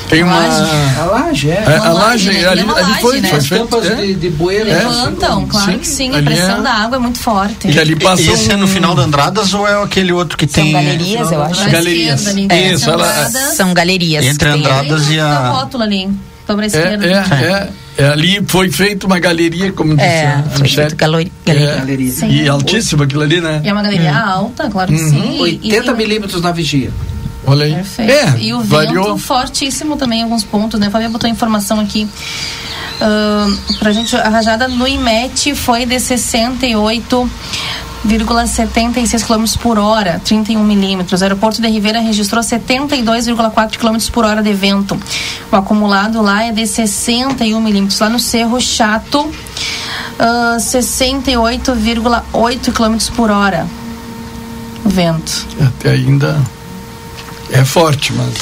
Tem uma. A laje, é. É, a laje, né? ali, É ali laje, foi, né? foi As feito. tampas é. de, de bueira. Levantam, claro sim, que sim. A pressão é- da água é muito forte. E ali passou. Esse é no um- final da Andradas ou é aquele outro que São tem. galerias, eu acho. Galerias. ali, Isso, tem ela- Andradas, São galerias. Entre. Andradas e a. rótula ali. Dobra a esquerda. É, é, é, é, ali foi feita uma galeria, como disse É, a foi Michele. feito galeria. É, Galeria. Sim. E altíssimo aquilo ali, né? E é uma galeria alta, claro que sim. E- 80 e, milímetros na vigia. Olha aí. Perfeito. É, e o variou. vento fortíssimo também em alguns pontos, né? Fabia botou informação aqui. Ahn, pra gente, a rajada no IMET foi de 68,76 km por hora, 31 milímetros. O aeroporto de Ribeira registrou 72,4 km por hora de vento. O acumulado lá é de 61 milímetros. Lá no Cerro Chato, ah, 68,8 km por hora. O vento. Até ainda é forte, mas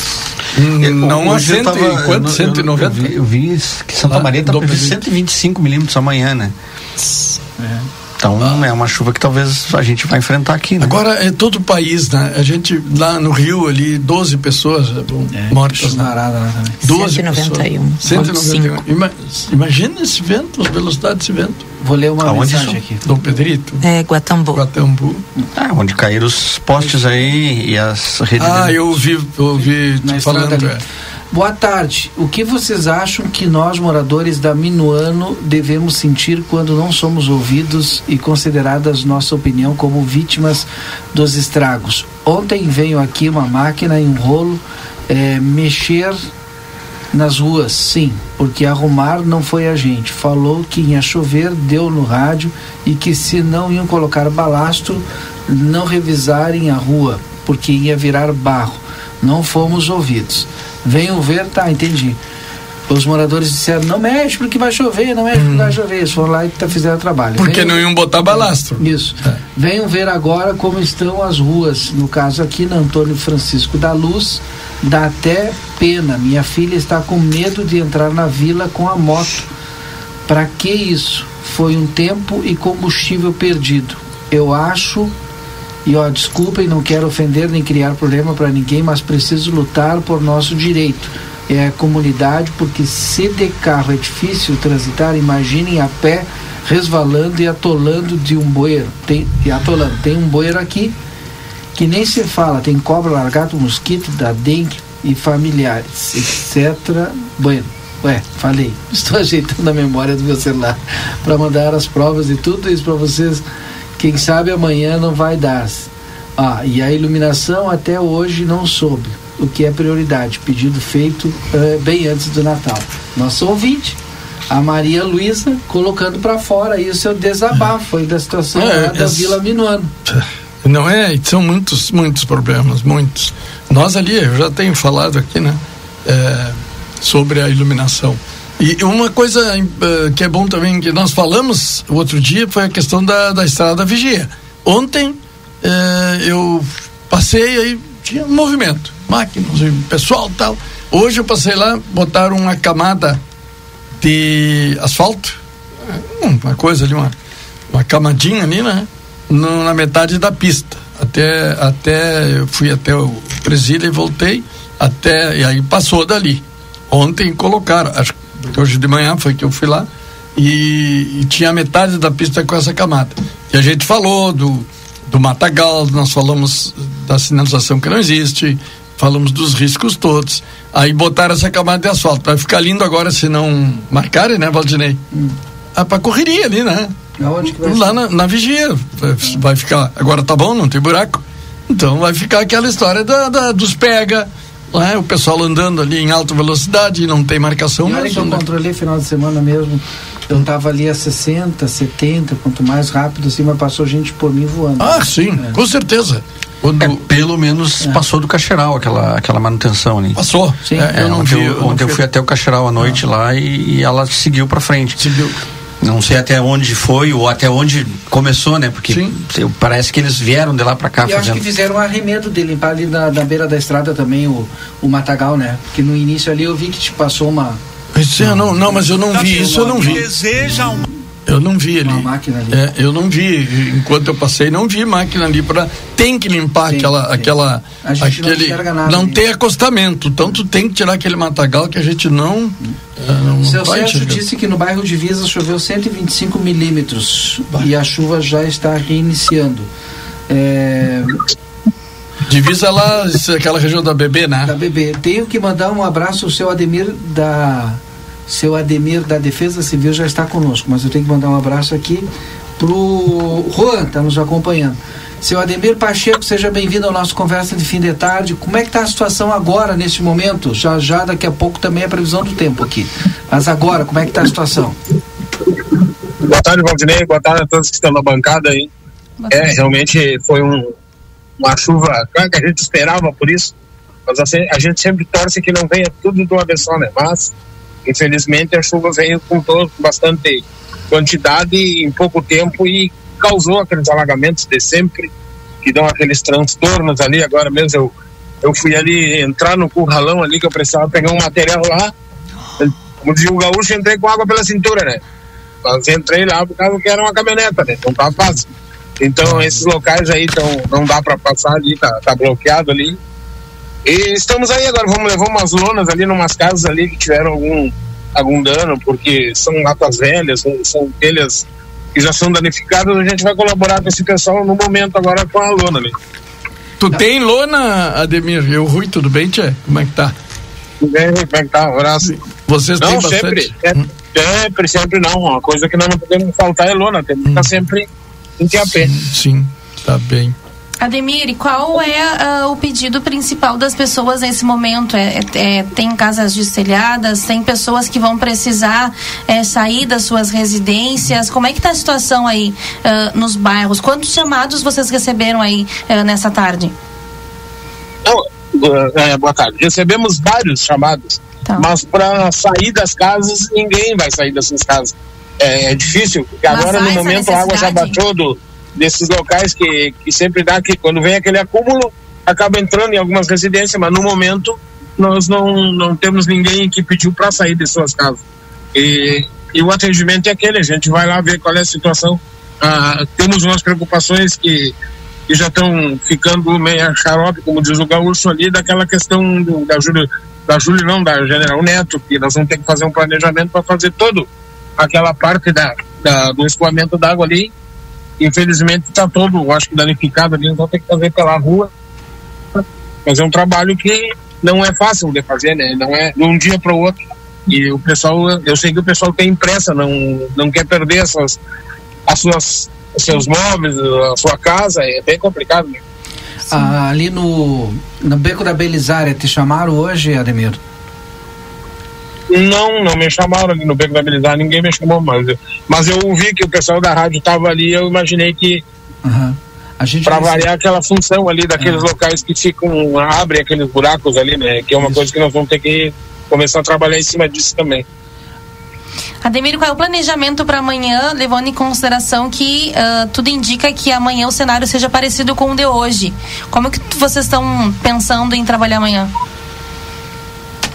hum, não a Hoje eu cento, tava- e quanto? eu- eu- 190? Eu vi, eu vi que Santa Maria tá dobro prevendo de- 125 milímetros amanhã, né? Então é uma chuva que talvez a gente vai enfrentar aqui, né? Agora é todo o país, né? A gente lá no Rio ali 12 pessoas eh, bom, mortas, né? Lá também. 12 191. pessoas. 191. Ima, imagina esse vento, a velocidade desse vento. Vou ler uma Aonde mensagem isso? aqui. Dom Pedrito, É, Guatambu. Guatambu. Ah, onde caíram os postes aí e as redes. Ah, eu ouvi, eu ouvi Na falando. é. Boa tarde. O que vocês acham que nós, moradores da Minuano, devemos sentir quando não somos ouvidos e consideradas nossa opinião como vítimas dos estragos? Ontem veio aqui uma máquina em um rolo eh, mexer nas ruas, sim, porque arrumar não foi a gente. Falou que ia chover, deu no rádio e que se não iam colocar balastro, não revisarem a rua, porque ia virar barro. Não fomos ouvidos. Venham ver, tá, entendi. Os moradores disseram, não mexe porque vai chover, não mexe porque vai chover. Eles foram lá e tá- fizeram o trabalho. Porque Venham- não iam botar balastro. isso. Venham ver agora como estão as ruas. No caso aqui na Antônio Francisco da Luz, dá até pena. Minha filha está com medo de entrar na vila com a moto. Para que isso? foi um tempo e combustível perdido. Eu acho, e ó, desculpem, não quero ofender nem criar problema para ninguém, mas preciso lutar por nosso direito. É a comunidade, porque se de carro é difícil transitar, imaginem a pé resvalando e atolando de um bueiro. Tem, e atolando. Tem um bueiro aqui que nem se fala, tem cobra, largato, mosquito, da dengue e familiares, etc. Bueno, ué, falei. Estou ajeitando a memória do meu celular para mandar as provas e tudo isso para vocês. Quem sabe amanhã não vai dar. Ah, e a iluminação até hoje não soube o que é prioridade. Pedido feito uh, bem antes do Natal. Nosso ouvinte, a Maria Luísa, colocando para fora aí o seu desabafo aí da situação é, da Vila Minuano. Não é, são muitos, muitos problemas, muitos. Nós ali, eu já tenho falado aqui, né, é, sobre a iluminação. E uma coisa uh, que é bom também que nós falamos o outro dia foi a questão da, da estrada vigia. Ontem uh, eu passei aí tinha movimento, máquinas, pessoal tal. Hoje eu passei lá, botaram uma camada de asfalto, uma coisa ali, uma, uma camadinha ali, né? No, na metade da pista. Até, até eu fui até o presídio e voltei, até, e aí passou dali. Ontem colocaram, acho que hoje de manhã foi que eu fui lá, e, e tinha metade da pista com essa camada. E a gente falou do, do matagal, nós falamos da sinalização que não existe, falamos dos riscos todos. Aí botaram essa camada de asfalto. Vai ficar lindo agora se não marcarem, né, Valdinei? Hum. Ah, pra correria ali, né? Aonde que vai Lá na, na, vigia. Vai, vai, ficar. Agora tá bom, não tem buraco. Então vai ficar aquela história da, da dos pega. Né? O pessoal andando ali em alta velocidade e não tem marcação e olha mesmo. que eu né? controlei final de semana mesmo. Eu tava ali a 60, 70, quanto mais rápido assim, mas passou gente por mim voando. Ah, sim, é. com certeza. É, pelo menos é. passou do Cacheral aquela, aquela manutenção ali. Passou? Sim. É, eu ontem vi. Eu, ontem eu fui até o Cacheral à noite lá e, e, ela seguiu para frente. Seguiu. Não sei até onde foi ou até onde começou, né? Porque Sim. parece que eles vieram de lá para cá. E fazendo... acho que fizeram um arremedo de limpar ali na, na beira da estrada também o, o matagal, né? Porque no início ali eu vi que te passou uma. Isso, não, não, mas eu não vi isso, eu não vi. Deseja uma eu não vi ali. Uma máquina ali. É, eu não vi, enquanto eu passei, não vi máquina ali para tem que limpar sim, aquela sim. aquela aquele não, não tem acostamento, tanto tem que tirar aquele matagal que a gente não uh, não Seu Sérgio disse que no bairro de Visa choveu 125 milímetros e a chuva já está reiniciando. É... Divisa lá, aquela região da BB, né? Da BB. Tenho que mandar um abraço ao seu Ademir da seu Ademir da Defesa Civil já está conosco, mas eu tenho que mandar um abraço aqui pro Juan, está nos acompanhando. Seu Ademir Pacheco, seja bem-vindo ao nosso Conversa de Fim de Tarde. Como é que está a situação agora, neste momento? Já já, daqui a pouco também é a previsão do tempo aqui. Mas agora, como é que está a situação? Boa tarde, Valdinei. Boa tarde a todos que estão na bancada aí. É, realmente foi um, uma chuva que a gente esperava por isso. Mas assim, a gente sempre torce que não venha tudo de uma vez só, né? Mas Infelizmente a chuva veio com, bastante quantidade em pouco tempo e causou aqueles alagamentos de sempre que dão aqueles transtornos ali. Agora mesmo eu, eu fui ali entrar no curralão ali que eu precisava pegar um material lá. Como dizia o gaúcho, entrei com água pela cintura, né? Mas entrei lá por causa que era uma caminhoneta, né? Não tá fácil. Então esses locais aí tão, não dá para passar ali, tá, tá bloqueado ali. E estamos aí agora, vamos levar umas lonas ali, numas casas ali que tiveram algum, algum dano, porque são latas velhas, são, são telhas que já são danificadas, a gente vai colaborar com esse pessoal no momento agora com a lona ali. Tu tem lona, Ademir? Eu, Rui, tudo bem, Tchê? Como é que tá? Tudo bem, como é que tá? Um abraço. Vocês não, têm bastante? sempre, é, hum. sempre, sempre não. Uma coisa que nós não podemos faltar é lona, temos que estar hum. sempre em TAP. Sim, sim, tá bem. Ademir, qual é uh, o pedido principal das pessoas nesse momento? É, é, tem casas destelhadas, tem pessoas que vão precisar é, sair das suas residências. Como é que está a situação aí uh, nos bairros? Quantos chamados vocês receberam aí uh, nessa tarde? Não, boa tarde. Recebemos vários chamados, tá. mas para sair das casas, ninguém vai sair dessas casas. É, é difícil, porque mas agora no momento a água já baixou do desses locais que, que sempre dá que quando vem aquele acúmulo acaba entrando em algumas residências, mas no momento nós não, não temos ninguém que pediu para sair de suas casas. E e o atendimento é aquele, a gente vai lá ver qual é a situação. Ah, temos umas preocupações que, que já estão ficando meio xarope, como diz o gaúcho ali, daquela questão do, da Júlia, da Júlia não, da General Neto, que nós vamos ter que fazer um planejamento para fazer todo aquela parte da, da do escoamento d'água ali. Infelizmente está todo, acho que danificado ali, então tem que fazer pela rua. Mas é um trabalho que não é fácil de fazer, né? Não é de um dia para o outro. E o pessoal, eu sei que o pessoal tem pressa, não, não quer perder essas, as suas, seus móveis, a sua casa, é bem complicado. Né? Ah, ali no, no Beco da Belisária, te chamaram hoje, Ademir? Não, não me chamaram ali no Beco da ninguém me chamou, mas, mas eu ouvi que o pessoal da rádio estava ali, eu imaginei que uhum. para variar aquela função ali daqueles uhum. locais que ficam, abrem aqueles buracos ali, né? Que é uma Isso. coisa que nós vamos ter que começar a trabalhar em cima disso também. Ademir, qual é o planejamento para amanhã, levando em consideração que uh, tudo indica que amanhã o cenário seja parecido com o de hoje? Como é que vocês estão pensando em trabalhar amanhã?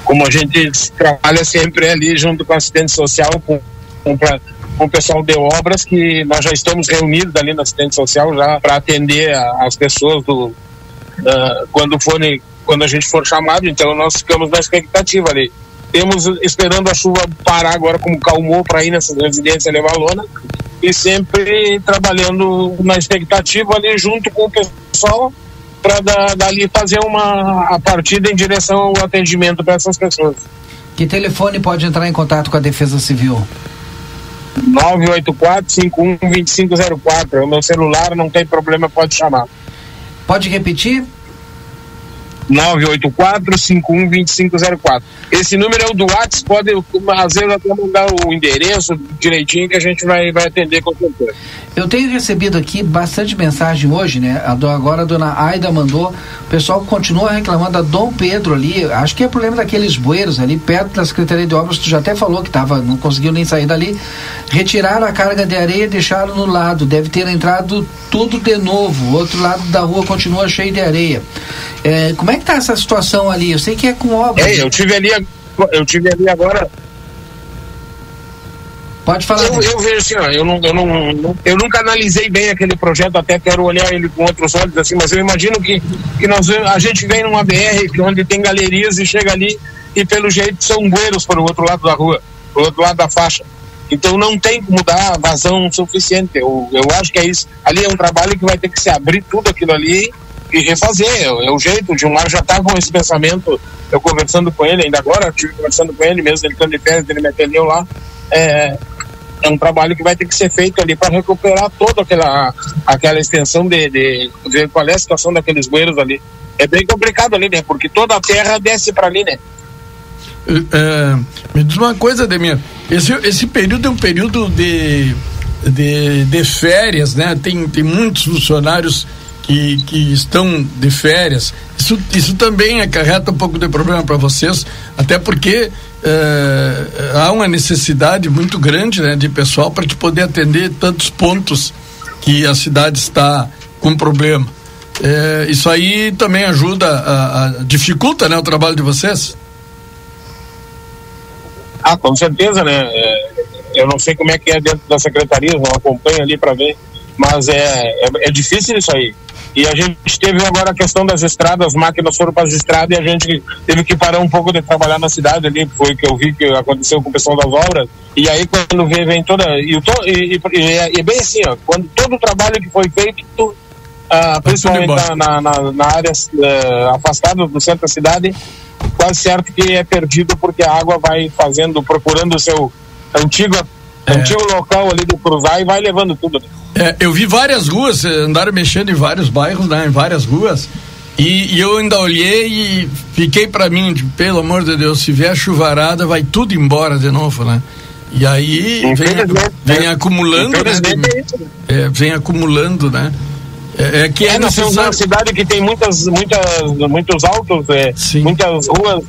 Como a gente trabalha sempre ali junto com assistente social, com, com, com o pessoal de obras, que nós já estamos reunidos ali na assistente social já para atender a, as pessoas do, uh, quando forem quando a gente for chamado, então nós ficamos na expectativa ali temos esperando a chuva parar agora, como calmou, para ir nessa residência levar lona. E sempre trabalhando na expectativa ali junto com o pessoal para da, dali fazer uma a partida em direção ao atendimento para essas pessoas. Que telefone pode entrar em contato com a Defesa Civil? 984-51-2504. É o meu celular, não tem problema, pode chamar. Pode repetir? 984-51-2504. Esse número é o do WhatsApp, pode vezes até mandar o endereço direitinho que a gente vai, vai atender com certeza. Eu tenho recebido aqui bastante mensagem hoje, né? Agora a dona Aida mandou, o pessoal continua reclamando da Dom Pedro ali, acho que é problema daqueles bueiros ali, perto da Secretaria de Obras, tu já até falou que tava, não conseguiu nem sair dali. Retiraram a carga de areia e deixaram no lado, deve ter entrado tudo de novo, o outro lado da rua continua cheio de areia. É, como é que tá essa situação ali? Eu sei que é com obra. É, eu tive ali, eu tive ali agora. Pode falar. Eu, eu vejo assim, ó, eu, não, eu, não, eu nunca analisei bem aquele projeto, até quero olhar ele com outros olhos, assim, mas eu imagino que, que nós, a gente vem numa BR onde tem galerias e chega ali e pelo jeito são bueiros para o outro lado da rua, para o outro lado da faixa. Então não tem como dar vazão suficiente. Eu, eu acho que é isso. Ali é um trabalho que vai ter que se abrir tudo aquilo ali e refazer. É, é o jeito. O Gilmar já estava com esse pensamento. Eu conversando com ele ainda agora, estive conversando com ele mesmo, ele estando de férias, ele me atendeu lá. É, é um trabalho que vai ter que ser feito ali para recuperar toda aquela, aquela extensão de, de, qual é a situação daqueles bueiros ali. É bem complicado ali, né? Porque toda a terra desce para ali, né? É, me diz uma coisa, Demir. Esse, esse período é um período de, de, de férias, né? Tem, tem muitos funcionários que, que estão de férias. Isso, isso também acarreta um pouco de problema para vocês, até porque é, há uma necessidade muito grande né, de pessoal para te poder atender tantos pontos que a cidade está com problema. É, isso aí também ajuda, a, a, dificulta né, o trabalho de vocês? Ah, com certeza, né? É, eu não sei como é que é dentro da secretaria, não acompanho ali para ver, mas é, é, é, difícil isso aí. E a gente teve agora a questão das estradas, as máquinas foram para as estradas e a gente teve que parar um pouco de trabalhar na cidade ali, foi que eu vi que aconteceu com o pessoal das obras. E aí quando vem, vem toda. E, e, e, e, é bem assim, ó, quando todo o trabalho que foi feito, ah, principalmente na, na, na, na área uh, afastada do centro da cidade, quase certo que é perdido porque a água vai fazendo, procurando o seu antigo, é. antigo local ali do cruzar e vai levando tudo. É, eu vi várias ruas, eh, andaram mexendo em vários bairros, né, em várias ruas. E, e, eu ainda olhei e fiquei para mim, de, pelo amor de Deus, se vier chuvarada, vai tudo embora de novo, né? E aí vem, vem né? acumulando, né? É, é, vem acumulando, né? É, é que é, é somos uma cidade que tem muitas, muitas, muitos altos, é, muitas ruas.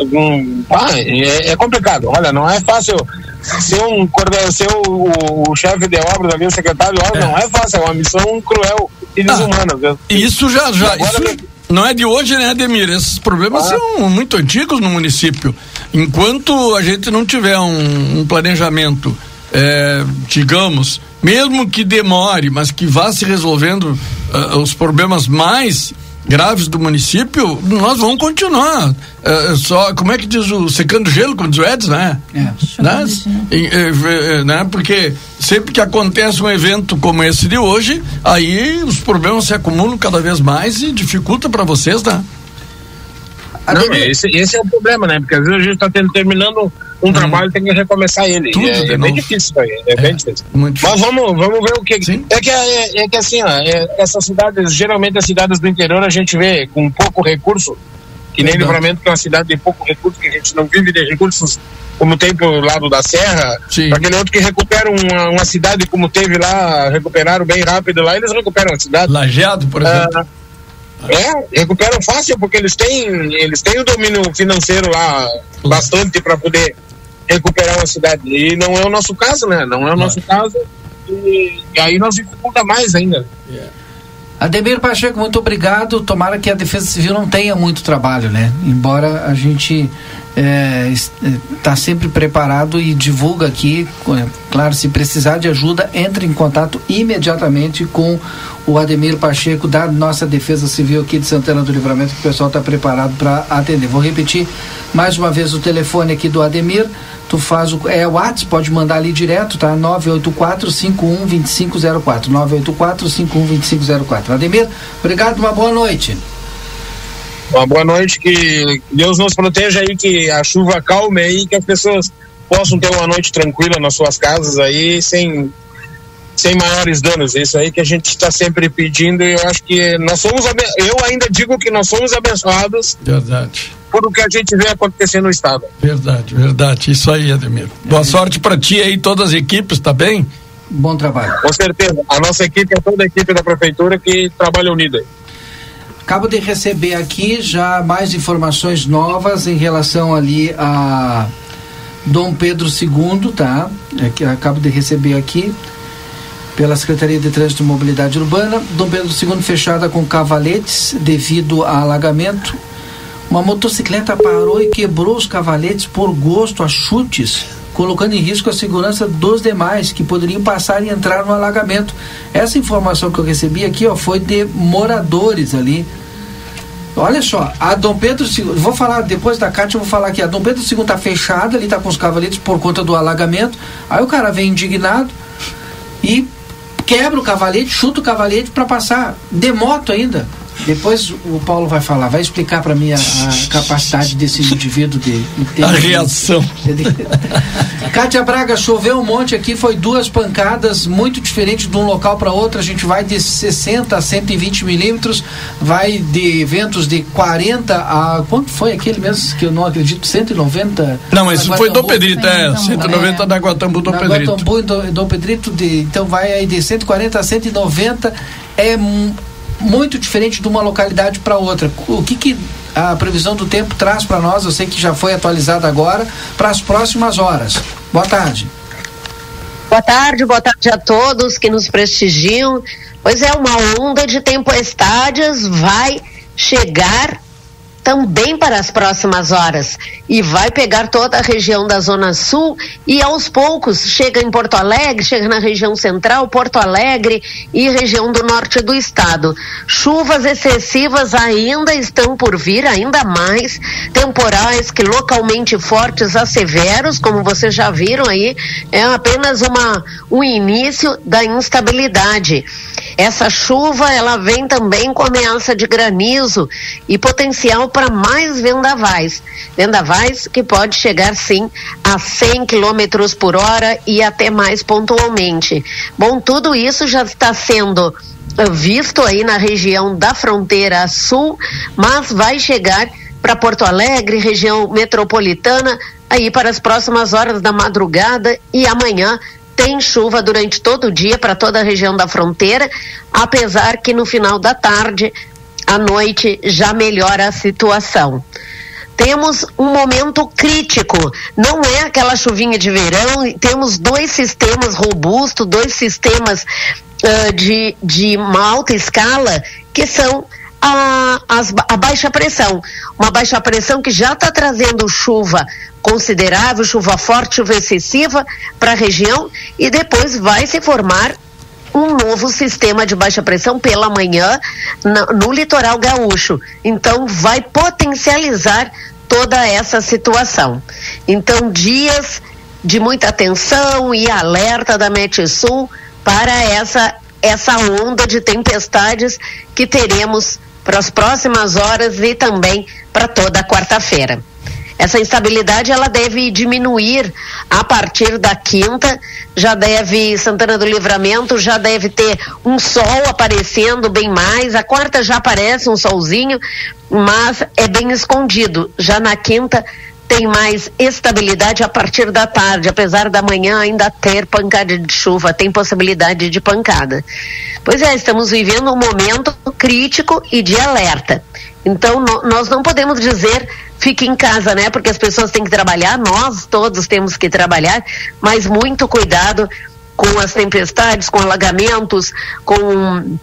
Um, ah, é, é, complicado. Olha, não é fácil ser um ser o, o chefe de obras ali, o secretário de obras, é. não é fácil, é uma missão cruel e desumana. Ah, isso já, já isso, não é de hoje, né, Ademir? Esses problemas ah. são muito antigos no município. Enquanto a gente não tiver um, um planejamento, é, digamos, mesmo que demore, mas que vá se resolvendo uh, os problemas mais graves do município, nós vamos continuar. Uh, só, como é que diz o secando gelo, como diz o Edson, né? É, né? E, e, né? Porque sempre que acontece um evento como esse de hoje, aí os problemas se acumulam cada vez mais e dificulta para vocês, né? Não, esse, esse é o problema, né? Porque às vezes a gente está terminando um hum. trabalho tem que recomeçar ele. Tudo é, é bem difícil isso aí, é, é, bem difícil. Mas vamos, vamos ver o que. Sim. É que, é, é que assim, ó, é, essas cidades, geralmente as cidades do interior a gente vê com pouco recurso, que nem Verdade. Livramento, que é uma cidade de pouco recurso, que a gente não vive de recursos como tem pro lado da Serra, aquele outro que recupera uma, uma, cidade como teve lá, recuperaram bem rápido lá, eles recuperam a cidade. Lajeado, por exemplo. Ah, é, recuperam fácil porque eles têm, eles têm o domínio financeiro lá bastante para poder recuperar uma cidade. E não é o nosso caso, né? Não é o nosso caso. E, e aí nós dificulta mais ainda. Yeah. Ademir Pacheco, muito obrigado. Tomara que a Defesa Civil não tenha muito trabalho, né? Embora a gente está é, é sempre preparado e divulga aqui. É, claro, se precisar de ajuda, entre em contato imediatamente com o Ademir Pacheco da nossa Defesa Civil aqui de Santana do Livramento, que o pessoal está preparado para atender. Vou repetir mais uma vez o telefone aqui do Ademir. Tu faz o. É o WhatsApp, pode mandar ali direto, tá? 984 51 2504. 984 51 2504. Ademir, obrigado, uma boa noite. Uma boa noite, que Deus nos proteja aí, que a chuva calme aí, que as pessoas possam ter uma noite tranquila nas suas casas aí, sem sem maiores danos. Isso aí que a gente está sempre pedindo e eu acho que nós somos, eu ainda digo que nós somos abençoados. Verdade. Por o que a gente vê acontecer no estado. Verdade, verdade. Isso aí, Ademir. Boa sorte para ti aí, todas as equipes, tá bem? Bom trabalho. Com certeza. A nossa equipe é toda a equipe da prefeitura que trabalha unida. Acabo de receber aqui já mais informações novas em relação ali a Dom Pedro II, tá? É que acabo de receber aqui pela Secretaria de Trânsito e Mobilidade Urbana. Dom Pedro II fechada com cavaletes devido a alagamento. Uma motocicleta parou e quebrou os cavaletes por gosto a chutes, colocando em risco a segurança dos demais que poderiam passar e entrar no alagamento. Essa informação que eu recebi aqui ó, foi de moradores ali. Olha só, a Dom Pedro II, vou falar depois da Cátia, eu vou falar aqui, a Dom Pedro II está fechada, ali está com os cavaletes por conta do alagamento. Aí o cara vem indignado e quebra o cavalete, chuta o cavalete para passar de moto ainda. Depois o Paulo vai falar, vai explicar para mim a, a, capacidade desse indivíduo de, de a reação. Cátia Braga, choveu um monte aqui, foi duas pancadas, muito diferente de um local para outro. A gente vai de 60 a 120 milímetros, vai de ventos de 40 a. Quanto foi aquele mesmo que eu não acredito? 190? Não, mas foi Dom Pedrito, é, 190 é, da Guatambu Dom Pedrito. Guatambu e Dom Pedrito, de, então vai aí de 140 a 190. É muito diferente de uma localidade para outra. O que, que a previsão do tempo traz para nós? Eu sei que já foi atualizada agora para as próximas horas. Boa tarde. Boa tarde, boa tarde a todos que nos prestigiam. Pois é, uma onda de tempestades vai chegar também para as próximas horas e vai pegar toda a região da Zona Sul e aos poucos chega em Porto Alegre, chega na região central, Porto Alegre e região do norte do estado. Chuvas excessivas ainda estão por vir, ainda mais, temporais que localmente fortes a severos, como vocês já viram aí, é apenas uma um início da instabilidade. Essa chuva, ela vem também com ameaça de granizo e potencial para mais vendavais. Vendavais que pode chegar sim a 100 km por hora e até mais pontualmente. Bom, tudo isso já está sendo eh, visto aí na região da fronteira sul, mas vai chegar para Porto Alegre, região metropolitana, aí para as próximas horas da madrugada e amanhã tem chuva durante todo o dia para toda a região da fronteira, apesar que no final da tarde, à noite, já melhora a situação temos um momento crítico. Não é aquela chuvinha de verão, temos dois sistemas robustos, dois sistemas uh, de, de uma alta escala, que são a, as, a baixa pressão. Uma baixa pressão que já está trazendo chuva considerável, chuva forte, chuva excessiva para a região e depois vai se formar um novo sistema de baixa pressão pela manhã no, litoral gaúcho. Então vai potencializar toda essa situação. Então dias de muita atenção e alerta da Metsul para essa essa onda de tempestades que teremos para as próximas horas e também para toda quarta-feira. Essa instabilidade ela deve diminuir a partir da quinta, já deve Santana do Livramento já deve ter um sol aparecendo bem mais. A quarta já aparece um solzinho, mas é bem escondido. Já na quinta tem mais estabilidade a partir da tarde, apesar da manhã ainda ter pancada de chuva, tem possibilidade de pancada. Pois é, estamos vivendo um momento crítico e de alerta. Então, no, nós não podemos dizer fique em casa, né? Porque as pessoas têm que trabalhar, nós todos temos que trabalhar, mas muito cuidado com as tempestades, com alagamentos, com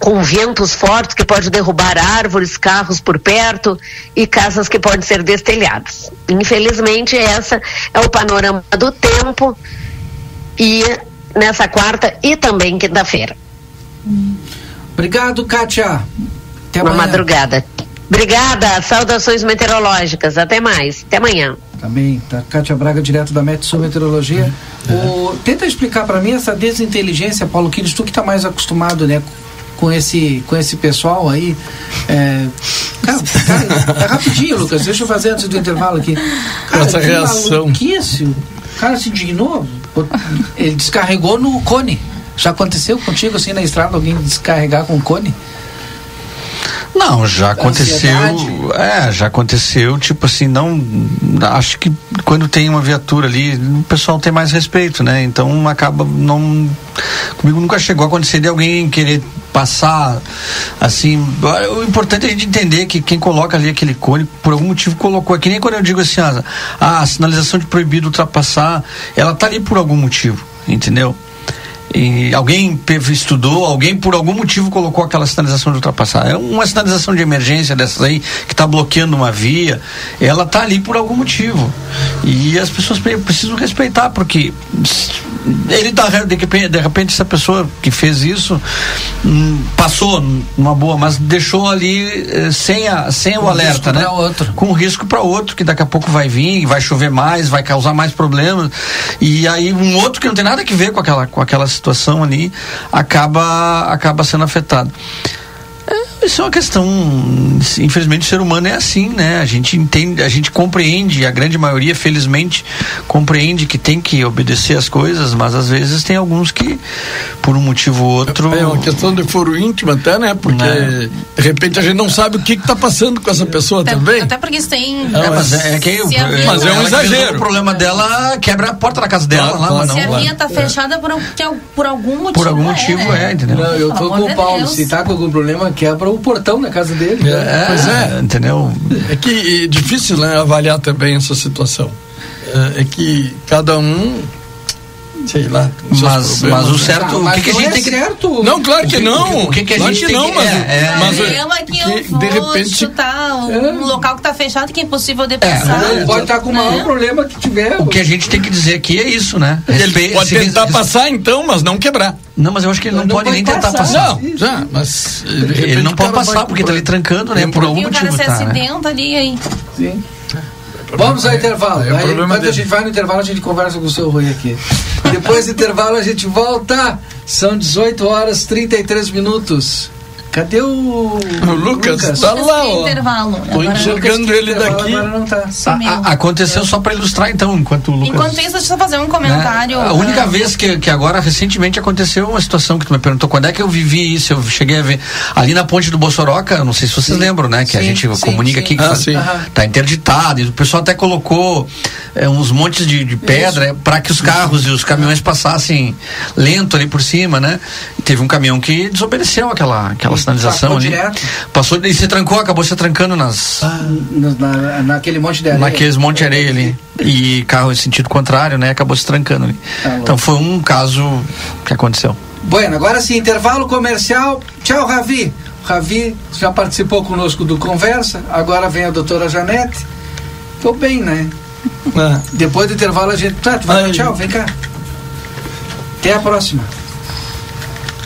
com ventos fortes que pode derrubar árvores, carros por perto e casas que podem ser destelhadas. Infelizmente, essa é o panorama do tempo e nessa quarta e também quinta-feira. Obrigado, Kátia. Até Uma madrugada. Obrigada, saudações meteorológicas. Até mais. Até amanhã. Também, tá. Kátia Braga, direto da Metsu Meteorologia. O, tenta explicar para mim essa desinteligência, Paulo Quires, tu que está mais acostumado, né, com esse, com esse pessoal aí. É, cara, cara, é rapidinho, Lucas, deixa eu fazer antes do intervalo aqui. Cara, Essa reação. O cara se indignou, ele descarregou no cone. Já aconteceu contigo assim na estrada alguém descarregar com cone? Não, já aconteceu. É, já aconteceu, tipo assim, não. Acho que quando tem uma viatura ali, o pessoal tem mais respeito, né? Então acaba não. Comigo nunca chegou a acontecer de alguém querer passar assim. O importante é a gente entender que quem coloca ali aquele cone, por algum motivo colocou. É que nem quando eu digo assim, ah, a sinalização de proibido ultrapassar, ela tá ali por algum motivo, entendeu? E alguém estudou, alguém por algum motivo colocou aquela sinalização de ultrapassar. É uma sinalização de emergência dessas aí que está bloqueando uma via, ela está ali por algum motivo. E as pessoas precisam respeitar, porque ele tá de repente, de repente essa pessoa que fez isso hum, passou numa boa, mas deixou ali eh, sem, a, sem o alerta, né? Outro. Com risco para outro que daqui a pouco vai vir, vai chover mais, vai causar mais problemas. E aí um outro que não tem nada a ver com aquela com aquela situação ali acaba acaba sendo afetado. Isso é uma questão, infelizmente o ser humano é assim, né? A gente entende, a gente compreende, a grande maioria, felizmente, compreende que tem que obedecer as coisas, mas às vezes tem alguns que, por um motivo ou outro. É uma questão de foro íntimo até, né? Porque né? de repente a gente não sabe o que está passando com essa pessoa até, também. Até porque tem. É, mas é, é que é, mas é um exagero. O problema dela quebra a porta da casa dela lá, mas não. Se a via está fechada por, por algum motivo. Por algum motivo é, entendeu? Não, eu tô com o Paulo. Se tá com algum problema, quebra o portão na casa dele. É, pois é, entendeu? É que é difícil né, avaliar também essa situação. É, é que cada um sei lá. Mas, mas o certo. Não, o que, que a gente é tem que. Certo. Não, claro que não. O que, que a claro gente que tem não, que. mas, É, é, mas, problema que, eu vou de repente. chutar um, É. um local que está fechado que é impossível de É, passar. Não, pode estar com o maior problema que tiver. O que a gente tem que dizer aqui é isso, né? Ele pode tentar se- passar então, mas não quebrar. Não, mas eu acho que ele não, Não pode pode nem tentar passar. passar. Não, já, mas. Ele não pode passar vai porque tá ali trancando, né? Por algum E o cara motivo se tá, né? acidenta ali aí. Sim. Vamos ao intervalo. é Aí, problema enquanto a dele. gente vai no intervalo, a gente conversa com o seu Rui aqui. Depois do intervalo, a gente volta. São 18 horas 33 minutos. Cadê o. O Lucas tá Lucas lá, tem ó. intervalo. Tô Agora- enxergando ele daqui. Agora não tá. Sumiu. A- a- aconteceu só para ilustrar então, enquanto o Lucas. Enquanto isso, deixa eu só fazer um né? comentário. A única ah, vez que, que agora, recentemente, aconteceu uma situação que tu me perguntou quando é que eu vivi isso, eu cheguei a ver. Ali na ponte do Bossoroca, não sei se vocês lembram, né? Que a Sim, gente sim, comunica sim. aqui que Ah, faz- sim. tá interditado. E o pessoal até colocou é, uns montes de, de pedra para que os carros e os caminhões passassem lento ali por cima, né? E teve um caminhão que desobedeceu aquela, aquela sinalização Passou ali. direto. Passou e se trancou, acabou se trancando nas. Na, na- naquele monte de areia. Naqueles monte de areia ali. E carro em sentido contrário, né? Acabou se trancando ali. Louco. então foi um caso que aconteceu. Bueno, agora sim, intervalo comercial. Tchau, Ravi. Ravi já participou conosco do Conversa, agora vem a doutora Janete. Tô bem, né? Ah. Depois do intervalo a gente. Tá, tu vai tchau, vem cá. Até a próxima.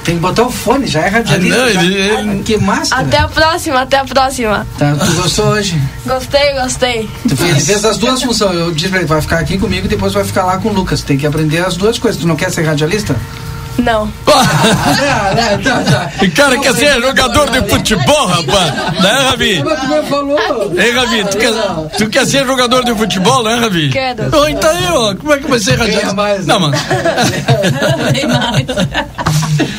Tem que botar o fone, já é radialista. Ah, não, já, ele... Que máscara. Até a próxima, até a próxima. Tá, tu gostou hoje? Gostei, gostei. Tu fez, fez as duas funções. Eu disse pra ele, vai ficar aqui comigo e depois vai ficar lá com o Lucas. Tem que aprender as duas coisas. Tu não quer ser radialista? Não. O cara quer ser jogador de futebol, rapaz. Né, Ravi? Ei, Ravi, tu quer, tu quer ser jogador de futebol, né, Ravi? Quero. Oh, então aí, ó, como é que vai ser radialista? Mais, não, mano.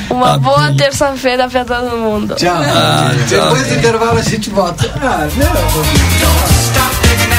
Uma boa terça-feira pra todo mundo. Tchau. Ah, Depois do intervalo a gente volta. Ah, não.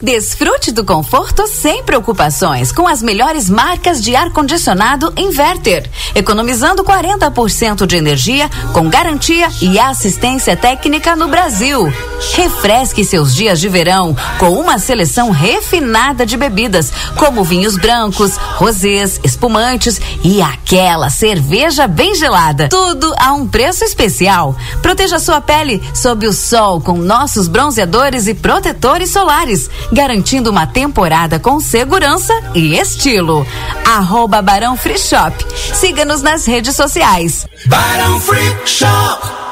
Desfrute do conforto sem preocupações com as melhores marcas de ar-condicionado Inverter, economizando 40% de energia com garantia e assistência técnica no Brasil. Refresque seus dias de verão com uma seleção refinada de bebidas, como vinhos brancos, rosés, espumantes e aquela cerveja bem gelada. Tudo a um preço especial. Proteja sua pele sob o sol com nossos bronzeadores e protetores solares garantindo uma temporada com segurança e estilo. Arroba Barão Free Shop. Siga-nos nas redes sociais. Barão Free Shop.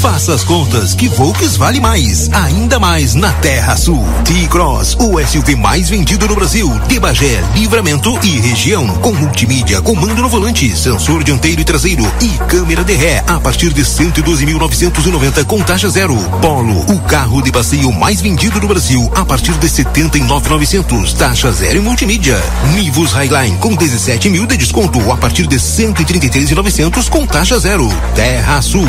Faça as contas que Volks vale mais. Ainda mais na Terra Sul. T-Cross, o SUV mais vendido no Brasil. De Bagé, Livramento e região. Com multimídia, comando no volante, sensor dianteiro e traseiro e câmera de ré a partir de 112.990 com taxa zero. Polo, o carro de passeio mais vendido no Brasil a partir de 79.900 taxa zero e multimídia. Nivus Highline com 17 mil de desconto a partir de 133.900 com taxa zero. Terra Sul.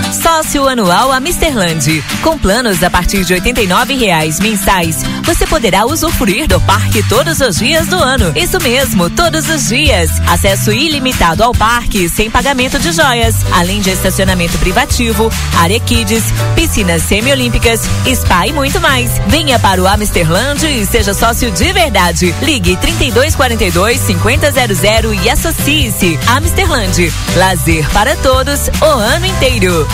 Sócio anual Amisterland. Com planos a partir de 89 reais mensais, você poderá usufruir do parque todos os dias do ano. Isso mesmo, todos os dias. Acesso ilimitado ao parque sem pagamento de joias, além de estacionamento privativo, área kids, piscinas semiolímpicas, spa e muito mais. Venha para o Amisterland e seja sócio de verdade. Ligue 3242 5000 e associe-se. Amisterland. Lazer para todos o ano inteiro.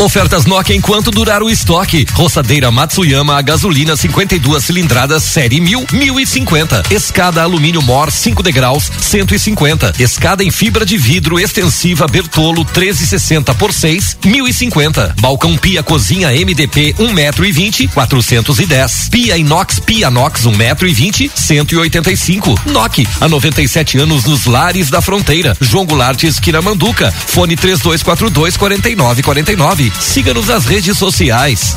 Ofertas Nokia enquanto durar o estoque. Roçadeira Matsuyama a gasolina 52 cilindradas série 1000, 1050. Escada alumínio Mor 5 degraus 150. Escada em fibra de vidro extensiva Bertolo 1360 por 6, 1050. Balcão Pia Cozinha MDP 1 metro e 20, 410. Pia inox Pianox 1 metro e 20, 185. Nokia há 97 anos nos lares da fronteira. João Goulart esquina Manduca. Fone 3242 4949. Siga-nos nas redes sociais.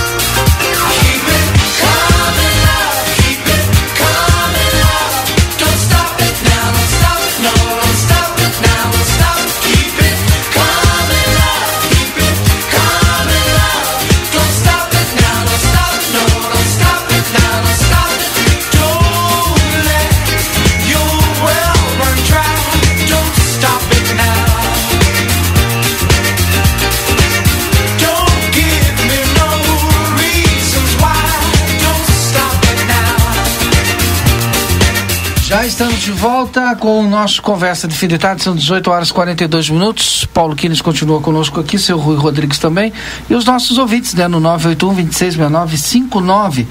De volta com o nosso Conversa de Fim são 18 horas e 42 minutos. Paulo Quines continua conosco aqui, seu Rui Rodrigues também. E os nossos ouvintes, né, no 981-266959.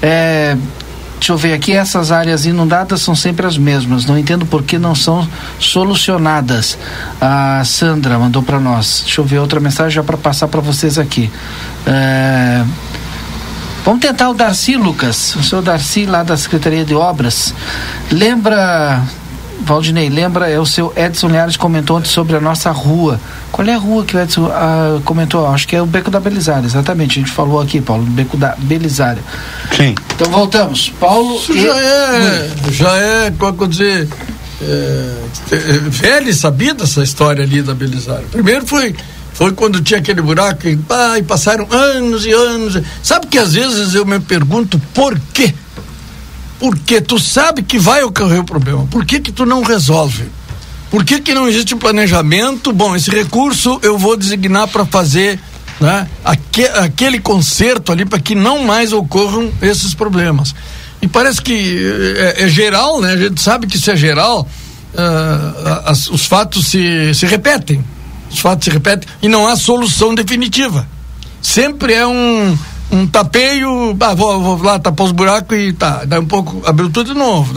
É, deixa eu ver aqui, essas áreas inundadas são sempre as mesmas. Não entendo por que não são solucionadas. A Sandra mandou para nós. Deixa eu ver outra mensagem já para passar para vocês aqui. É, Vamos tentar o Darcy, Lucas. O senhor Darcy, lá da Secretaria de Obras. Lembra, Valdinei, lembra, é o seu Edson Liares comentou ontem sobre a nossa rua. Qual é a rua que o Edson ah, comentou? Acho que é o Beco da Belisária, exatamente. A gente falou aqui, Paulo, do Beco da Belisária. Sim. Então voltamos. Paulo. Isso e... já é, já é, como é eu dizer, é, é, velha e sabida essa história ali da Belisária. Primeiro foi foi quando tinha aquele buraco e, ah, e passaram anos e anos. Sabe que às vezes eu me pergunto por quê? Porque tu sabe que vai ocorrer o problema. Por que que tu não resolve? Por que que não existe um planejamento? Bom, esse recurso eu vou designar para fazer né, aque, aquele conserto ali para que não mais ocorram esses problemas. E parece que é, é, geral, né? A gente sabe que isso é geral. Uh, as, os fatos se, se repetem os fatos se repetem e não há solução definitiva. Sempre é um, um tapeio, ah, vou, vou lá tapar os buracos e tá, daí um pouco, abriu tudo de novo.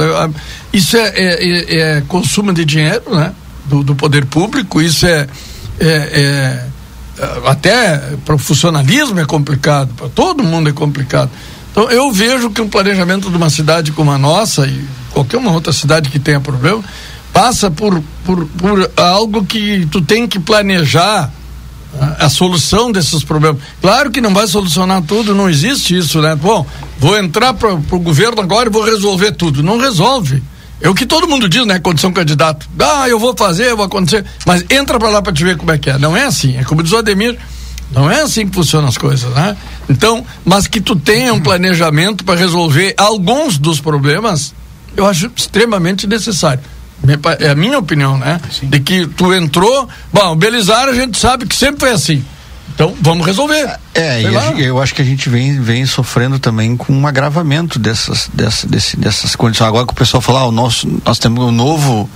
Isso é, é, é, é, consumo de dinheiro, né? Do, do poder público, isso é, é, é até para o funcionalismo é complicado, para todo mundo é complicado. Então eu vejo que o planejamento de uma cidade como a nossa e qualquer uma outra cidade que tenha problema, passa por, por, por algo que tu tem que planejar a, a, solução desses problemas. Claro que não vai solucionar tudo, não existe isso, né? Bom, vou entrar para o governo agora e vou resolver tudo. Não resolve. É o que todo mundo diz, né? Quando são candidato. Ah, eu vou fazer, eu vou acontecer. Mas entra para lá para te ver como é que é. Não é assim. É como diz o Ademir, Não é assim que funcionam as coisas, né? Então, mas que tu tenha um planejamento para resolver alguns dos problemas, eu acho extremamente necessário. É a minha opinião, né? De que tu entrou, bom, o Belisário a gente sabe que sempre foi assim. Então, vamos resolver. É, e eu acho que a gente vem, vem sofrendo também com um agravamento dessas, dessa, desse, dessas condições. Agora que o pessoal fala, ah, o nosso, nós temos um novo.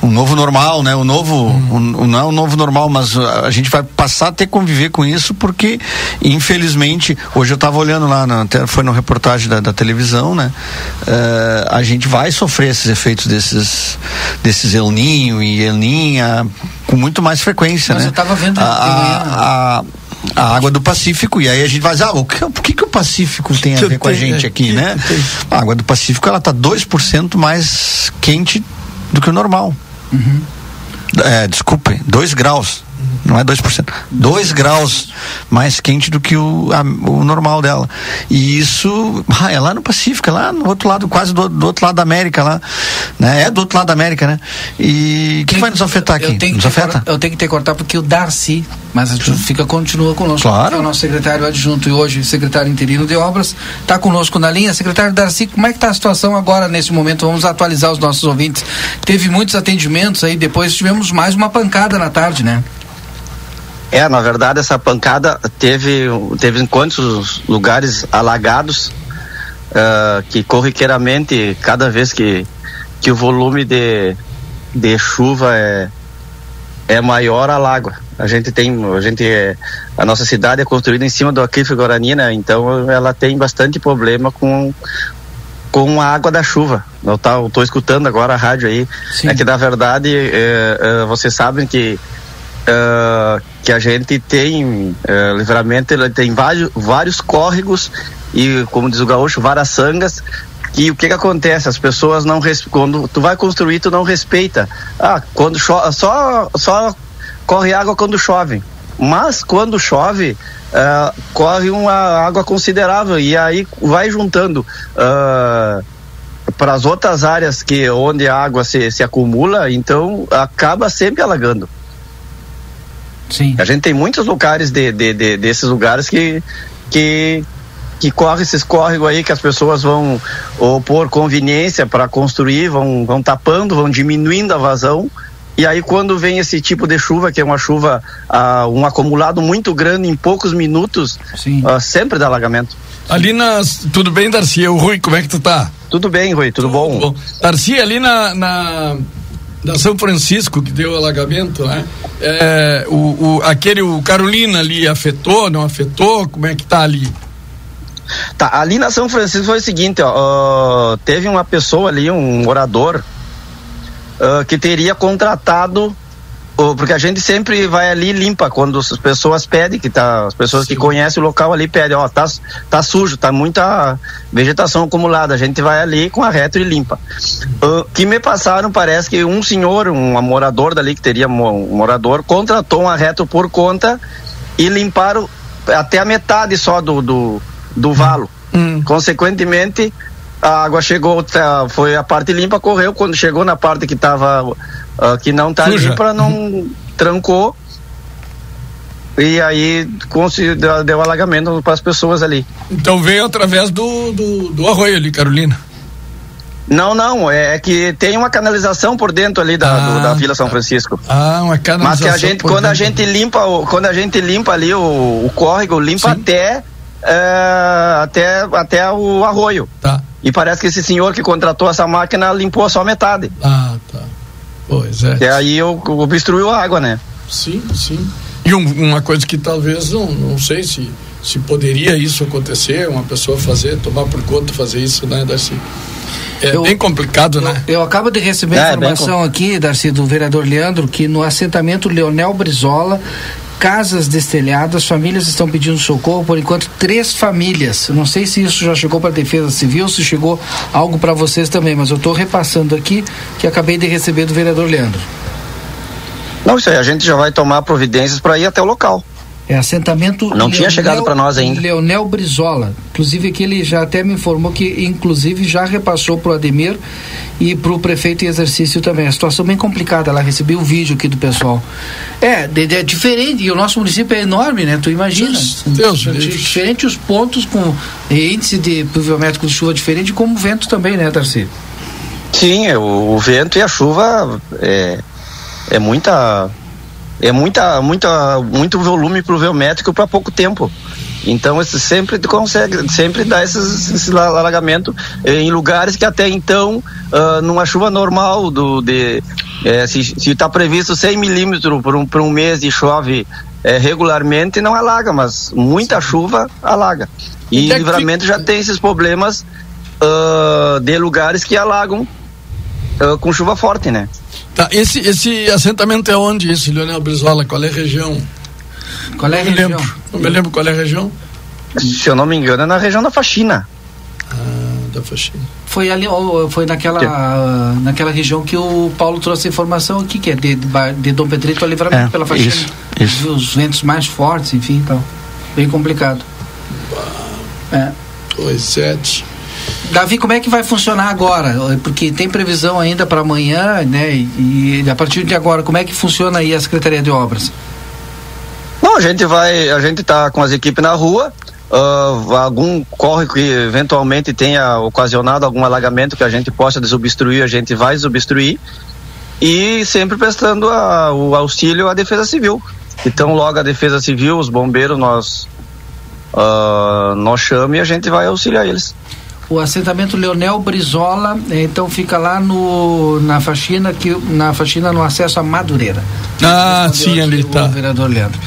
Um novo normal, né? O novo, Uhum. um- um- não é um novo normal, mas a, a gente vai passar a ter que conviver com isso porque, infelizmente, hoje eu estava olhando lá, na, até foi no reportagem da, da televisão, né? Eh, a gente vai sofrer esses efeitos desses, desses El Ninho e El Ninha com muito mais frequência, Mas né? eu tava vendo a, manhã. a, a água do Pacífico e aí a gente vai dizer, ah, o que, por que, que o Pacífico tem a ver com a gente é, aqui, né? A água do Pacífico ela tá 2% mais quente do que o normal. É, desculpe, 2 graus. Não é 2%. 2 graus mais quente do que o, a- o normal dela. E isso ah, é lá no Pacífico, é lá no outro lado, quase do, do outro lado da América lá. Né? É do outro lado da América, né? E o que, que vai nos afetar aqui? Eu tenho, Nos que afeta? cor- eu tenho que ter cortar porque o Darcy, mas fica continua conosco. Claro. que É o nosso secretário adjunto e hoje secretário interino de obras está conosco na linha. Secretário Darcy, como é que está a situação agora nesse momento? Vamos atualizar os nossos ouvintes. Teve muitos atendimentos aí, depois tivemos mais uma pancada na tarde, né? É, na verdade, essa pancada teve, teve em quantos lugares alagados ah, que corriqueiramente, cada vez que, que o volume de, de chuva é, é maior, alaga. A gente tem, a gente é, a nossa cidade é construída em cima do aquífero Guarani, né? Então ela tem bastante problema com com a água da chuva. Eu tá, tô escutando agora a rádio aí. É que na verdade é, é, vocês sabem que ah, que a gente tem eh, livramento, ele tem vários, vários córregos e, como diz o gaúcho, várias sangas. E o que que acontece? As pessoas não quando tu vai construir, tu não respeita. Ah, quando chove, só só corre água quando chove. Mas quando chove, ah, corre uma água considerável e aí vai juntando ah, para as outras áreas que onde a água se, se acumula, então acaba sempre alagando. Sim. A gente tem muitos lugares de, de, de- desses lugares que que que corre esses córregos aí que as pessoas vão ou por conveniência para construir, vão vão tapando, vão diminuindo a vazão. E aí quando vem esse tipo de chuva, que é uma chuva ah, um acumulado muito grande em poucos minutos, ah, sempre dá alagamento. Ali nas. Tudo bem, Darcy? O Rui, como é que tu tá? Tudo bem, Rui, tudo, bom? Darcy, ali na, na, na São Francisco, que deu alagamento, né? É, o, o, aquele, o Carolina ali afetou, não afetou? Como é que tá ali? Tá, ali na São Francisco foi o seguinte, ó, teve uma pessoa ali, um morador, ah, que teria contratado, porque a gente sempre vai ali e limpa quando as pessoas pedem, que tá, as pessoas que conhecem o local ali pedem, ó, tá, tá sujo, tá muita vegetação acumulada, a gente vai ali com a reto e limpa. Ah, que me passaram, parece que um senhor, um morador dali que teria um morador, contratou um reto por conta e limparam até a metade só do, do, do valo. Consequentemente, a água chegou, tá, foi a parte limpa, correu. Quando chegou na parte que tava, ah, que não tá Suja. limpa, não trancou. E aí deu, alagamento para as pessoas ali. Então veio através do, do, do arroio ali, Carolina. Não, não, é, é que tem uma canalização por dentro ali da, do- da Vila São Francisco. Ah, uma Mas canalização. que a gente, por quando a dentro. gente limpa, quando a gente limpa ali o, o córrego, limpa até é, até até o arroio. Tá. E parece que esse senhor que contratou essa máquina limpou só metade. Ah, tá. Pois é. E aí eu, obstruiu a água, né? Sim, sim. E um- uma coisa que talvez, não, não sei se, se poderia isso acontecer, uma pessoa fazer, tomar por conta fazer isso, né, Darcy? É bem complicado, né? Eu acabo de receber É, bem informação aqui, Darcy, do vereador Leandro, que no assentamento Leonel Brizola, casas destelhadas, famílias estão pedindo socorro, por enquanto, três famílias. Não sei se isso já chegou para a Defesa Civil, se chegou algo para vocês também, mas eu estou repassando aqui que acabei de receber do vereador Leandro. Não, isso aí, a gente já vai tomar providências para ir até o local. É assentamento. Não tinha chegado pra nós ainda. Leonel Brizola. Inclusive que ele já até me informou que, inclusive, já repassou pro Ademir e pro prefeito em exercício também. A situação bem complicada lá. Recebi um vídeo aqui do pessoal. É, de- de- é diferente. E o nosso município é enorme, né? Tu imagina. Deus livre. diferente os pontos com índice de pluviométrico de chuva diferente, como o vento também, né, Darcy? Sim, é, o, o vento e a chuva é, é muita é muita muita muito volume pluviométrico para pouco tempo. Então esse sempre consegue sempre dá esses, esse eh, em lugares que até então ah, numa chuva normal do de eh, se está previsto 100 milímetros por um, por um mês e chove eh, regularmente não alaga, mas muita chuva alaga. E Onde é que livramento já tem esses problemas ah, de lugares que alagam ah, com chuva forte, né? Tá, esse, esse assentamento é onde, esse Leonel Brizola? Qual é a região? Qual é a Não me região? lembro. Não me lembro qual é a região. Se eu não me engano, é na região da faxina. Ah, da faxina. Foi ali, ó, foi naquela, ah, naquela região que o Paulo trouxe a informação aqui, que é de, de, Dom Pedrito a Livramento É, pela faxina. isso, isso. Os ventos mais fortes, enfim, então. Bem complicado. É. Dois, sete. Davi, como é que vai funcionar agora? Porque tem previsão ainda para amanhã, né? E, a partir de agora, como é que funciona aí a Secretaria de Obras? Bom, a gente vai, a gente tá com as equipes na rua. ah, algum corre que eventualmente tenha ocasionado algum alagamento que a gente possa desobstruir, a gente vai desobstruir. E sempre prestando a- o auxílio à Defesa Civil. Então, logo a Defesa Civil, os bombeiros, nós, ah, nós chamamos e a gente vai auxiliar eles. O assentamento Leonel Brizola, eh, então fica lá no, na faxina, que, na faxina no acesso à Madureira. Ah, sim, ali o tá. vereador Leandro.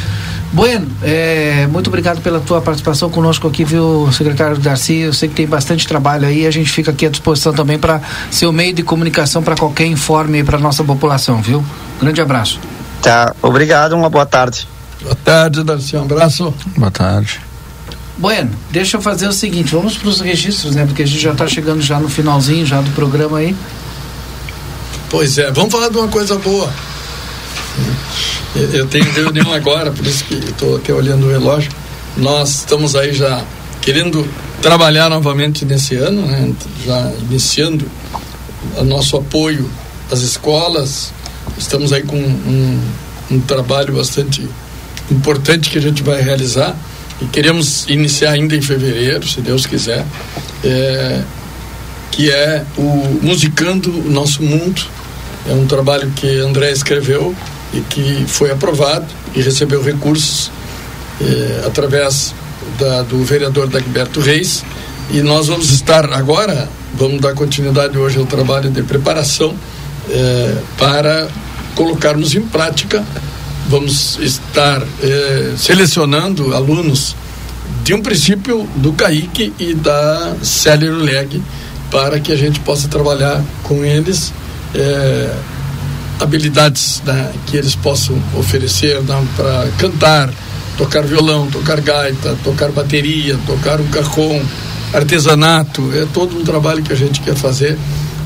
Bueno, eh, muito obrigado pela tua participação conosco aqui, viu, secretário Darcy? Eu sei que tem bastante trabalho aí, a gente fica aqui à disposição também para ser o meio de comunicação para qualquer informe para nossa população, viu? Grande abraço. Tá, obrigado, uma boa tarde. Boa tarde, Darcy. Um abraço. Boa tarde. Bueno, deixa eu fazer o seguinte, vamos para os registros, né? Porque a gente já está chegando já no finalzinho já do programa aí. Pois é, vamos falar de uma coisa boa. Eu- tenho reunião agora, por isso que estou aqui olhando o relógio. Nós estamos aí já querendo trabalhar novamente nesse ano, né? já iniciando o nosso apoio às escolas. Estamos aí com um, um trabalho bastante importante que a gente vai realizar e queremos iniciar ainda em fevereiro, se Deus quiser, é, que é o Musicando o Nosso Mundo. É um trabalho que André escreveu e que foi aprovado e recebeu recursos eh, através da, do vereador Dagberto Reis. E nós vamos estar agora, vamos dar continuidade hoje ao trabalho de preparação eh, para colocarmos em prática. Vamos estar eh, selecionando alunos de um princípio do CAIC e da Célio Leg para que a gente possa trabalhar com eles eh, habilidades né, que eles possam oferecer né, para cantar, tocar violão, tocar gaita, tocar bateria, tocar um carrom, artesanato, é todo um trabalho que a gente quer fazer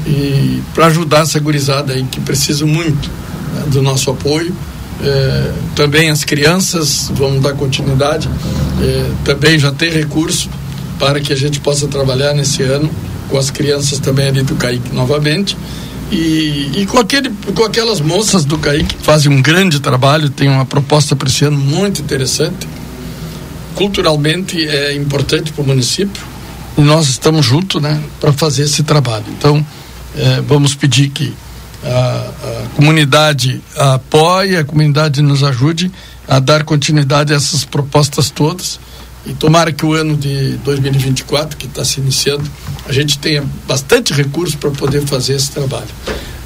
e para ajudar essa gurizada aí que precisa muito né, do nosso apoio. É, também as crianças, vamos dar continuidade, é, também já tem recurso para que a gente possa trabalhar nesse ano com as crianças também ali do CAIC novamente. E, e com, aquele, com aquelas moças do CAIC que fazem um grande trabalho, tem uma proposta para esse ano muito interessante. Culturalmente é importante para o município e nós estamos juntos né, para fazer esse trabalho. Então, eh, vamos pedir que a, comunidade apoie, a comunidade nos ajude a dar continuidade a essas propostas todas. E tomara que o ano de 2024, que está se iniciando, a gente tenha bastante recurso para poder fazer esse trabalho.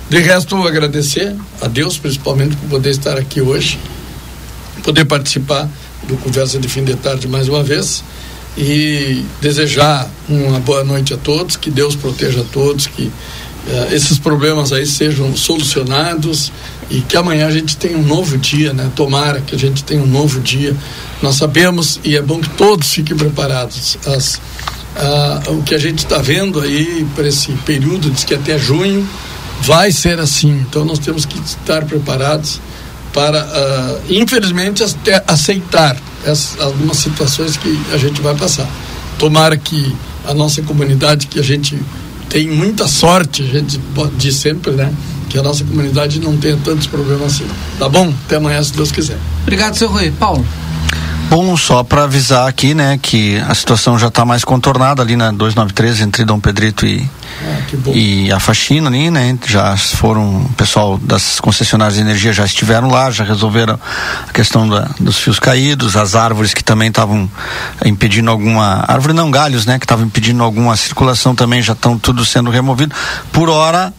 De resto, vou agradecer a Deus, principalmente, por poder estar aqui hoje, poder participar do Conversa de Fim de Tarde mais uma vez e desejar uma boa noite a todos, que Deus proteja a todos, que eh, esses problemas aí sejam solucionados e que amanhã a gente tenha um novo dia, né? Tomara que a gente tenha um novo dia. Nós sabemos e é bom que todos fiquem preparados. As, ah, o que a gente está vendo aí para esse período, diz que até junho vai ser assim. Então nós temos que estar preparados para, ah, infelizmente, até aceitar algumas situações que a gente vai passar. Tomara que a nossa comunidade, que a gente tem muita sorte, a gente diz sempre, né? Que a nossa comunidade não tenha tantos problemas assim. Tá bom? Até amanhã, se Deus quiser. Obrigado, seu Rui. Paulo. Bom, só para avisar aqui, né, que a situação já está mais contornada ali na 293 entre Dom Pedrito e ah, e a faxina ali, né? Já foram, o pessoal das concessionárias de energia já estiveram lá, já resolveram a questão da, dos fios caídos, as árvores que também estavam impedindo alguma, árvore não galhos, né? Que estavam impedindo alguma circulação também já estão tudo sendo removido. Por hora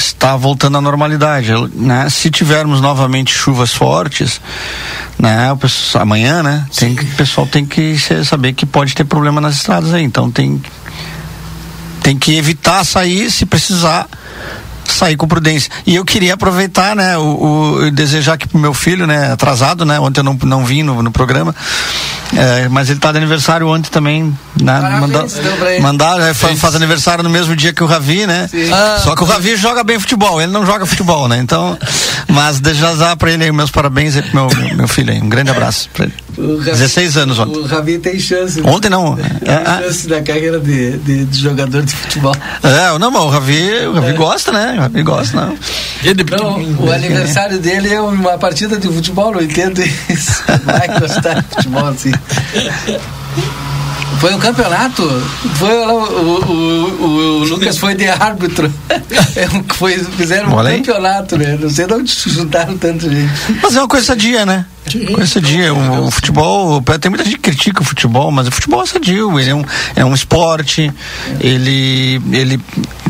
está voltando à normalidade, né? Se tivermos novamente chuvas fortes, né? Pessoal, amanhã, né? Tem, o pessoal tem que saber que pode ter problema nas estradas aí, então tem tem que evitar sair se precisar sair com prudência. E eu queria aproveitar, né, o, o desejar aqui pro meu filho, né, atrasado, né, ontem eu não, não vim no, no programa, é, mas ele tá de aniversário ontem também, né, mandar, mandar é, faz, faz, aniversário no mesmo dia que o Ravi, né, ah, Só que o Ravi joga bem futebol, ele não joga futebol, né, então, mas já para ele aí, meus parabéns aí pro meu, meu, meu filho aí, um grande abraço para ele. Ravi, 16 anos ontem. O Ravi tem chance. Ontem não. Tem é, chance da carreira de, de, de, jogador de futebol. É, não, mas o Ravi, o Ravi é. gosta, né? O Ravi gosta, não. não o aniversário dele é uma partida de futebol, não entendo isso. Vai gostar de futebol assim. Foi um campeonato? Foi o, o, o, o Lucas foi de árbitro. É foi, fizeram um campeonato, né? Não sei de onde juntaram tanto gente. Mas é uma coisa sadia, né? Coisa sadia. O, o, futebol, tem muita gente que critica o futebol, mas o futebol é sadio. Ele é um, é um esporte. Ele, ele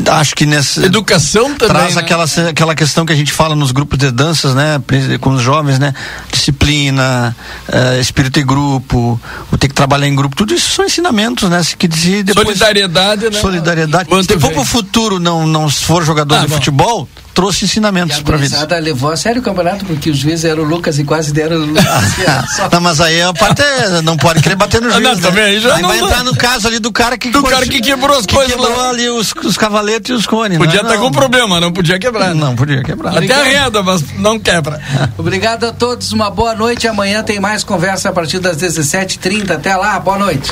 acho que nessa educação também traz né? aquela aquela questão que a gente fala nos grupos de danças, né, com os jovens, né, disciplina, uh, espírito em grupo, o ter que trabalhar em grupo, tudo isso são ensinamentos, né, que depois, solidariedade, né? Solidariedade. Se for pro futuro não não for jogador ah, de bom. futebol, trouxe ensinamentos para a vida. levou a sério o campeonato, porque os juízes eram o Lucas e quase deram o Lucas. não, mas aí a parte é, não pode querer bater no juiz. Não, né? também, já aí não vai entrar no caso ali do cara que. Do cara que quebrou as que coisas quebrou lá. ali os, os cavaletes e os cones. Podia estar com problema, não podia quebrar. Não podia quebrar. Até arreda, mas não quebra. Obrigado a todos, uma boa noite. Amanhã tem mais conversa a partir das 17h30. Até lá, boa noite.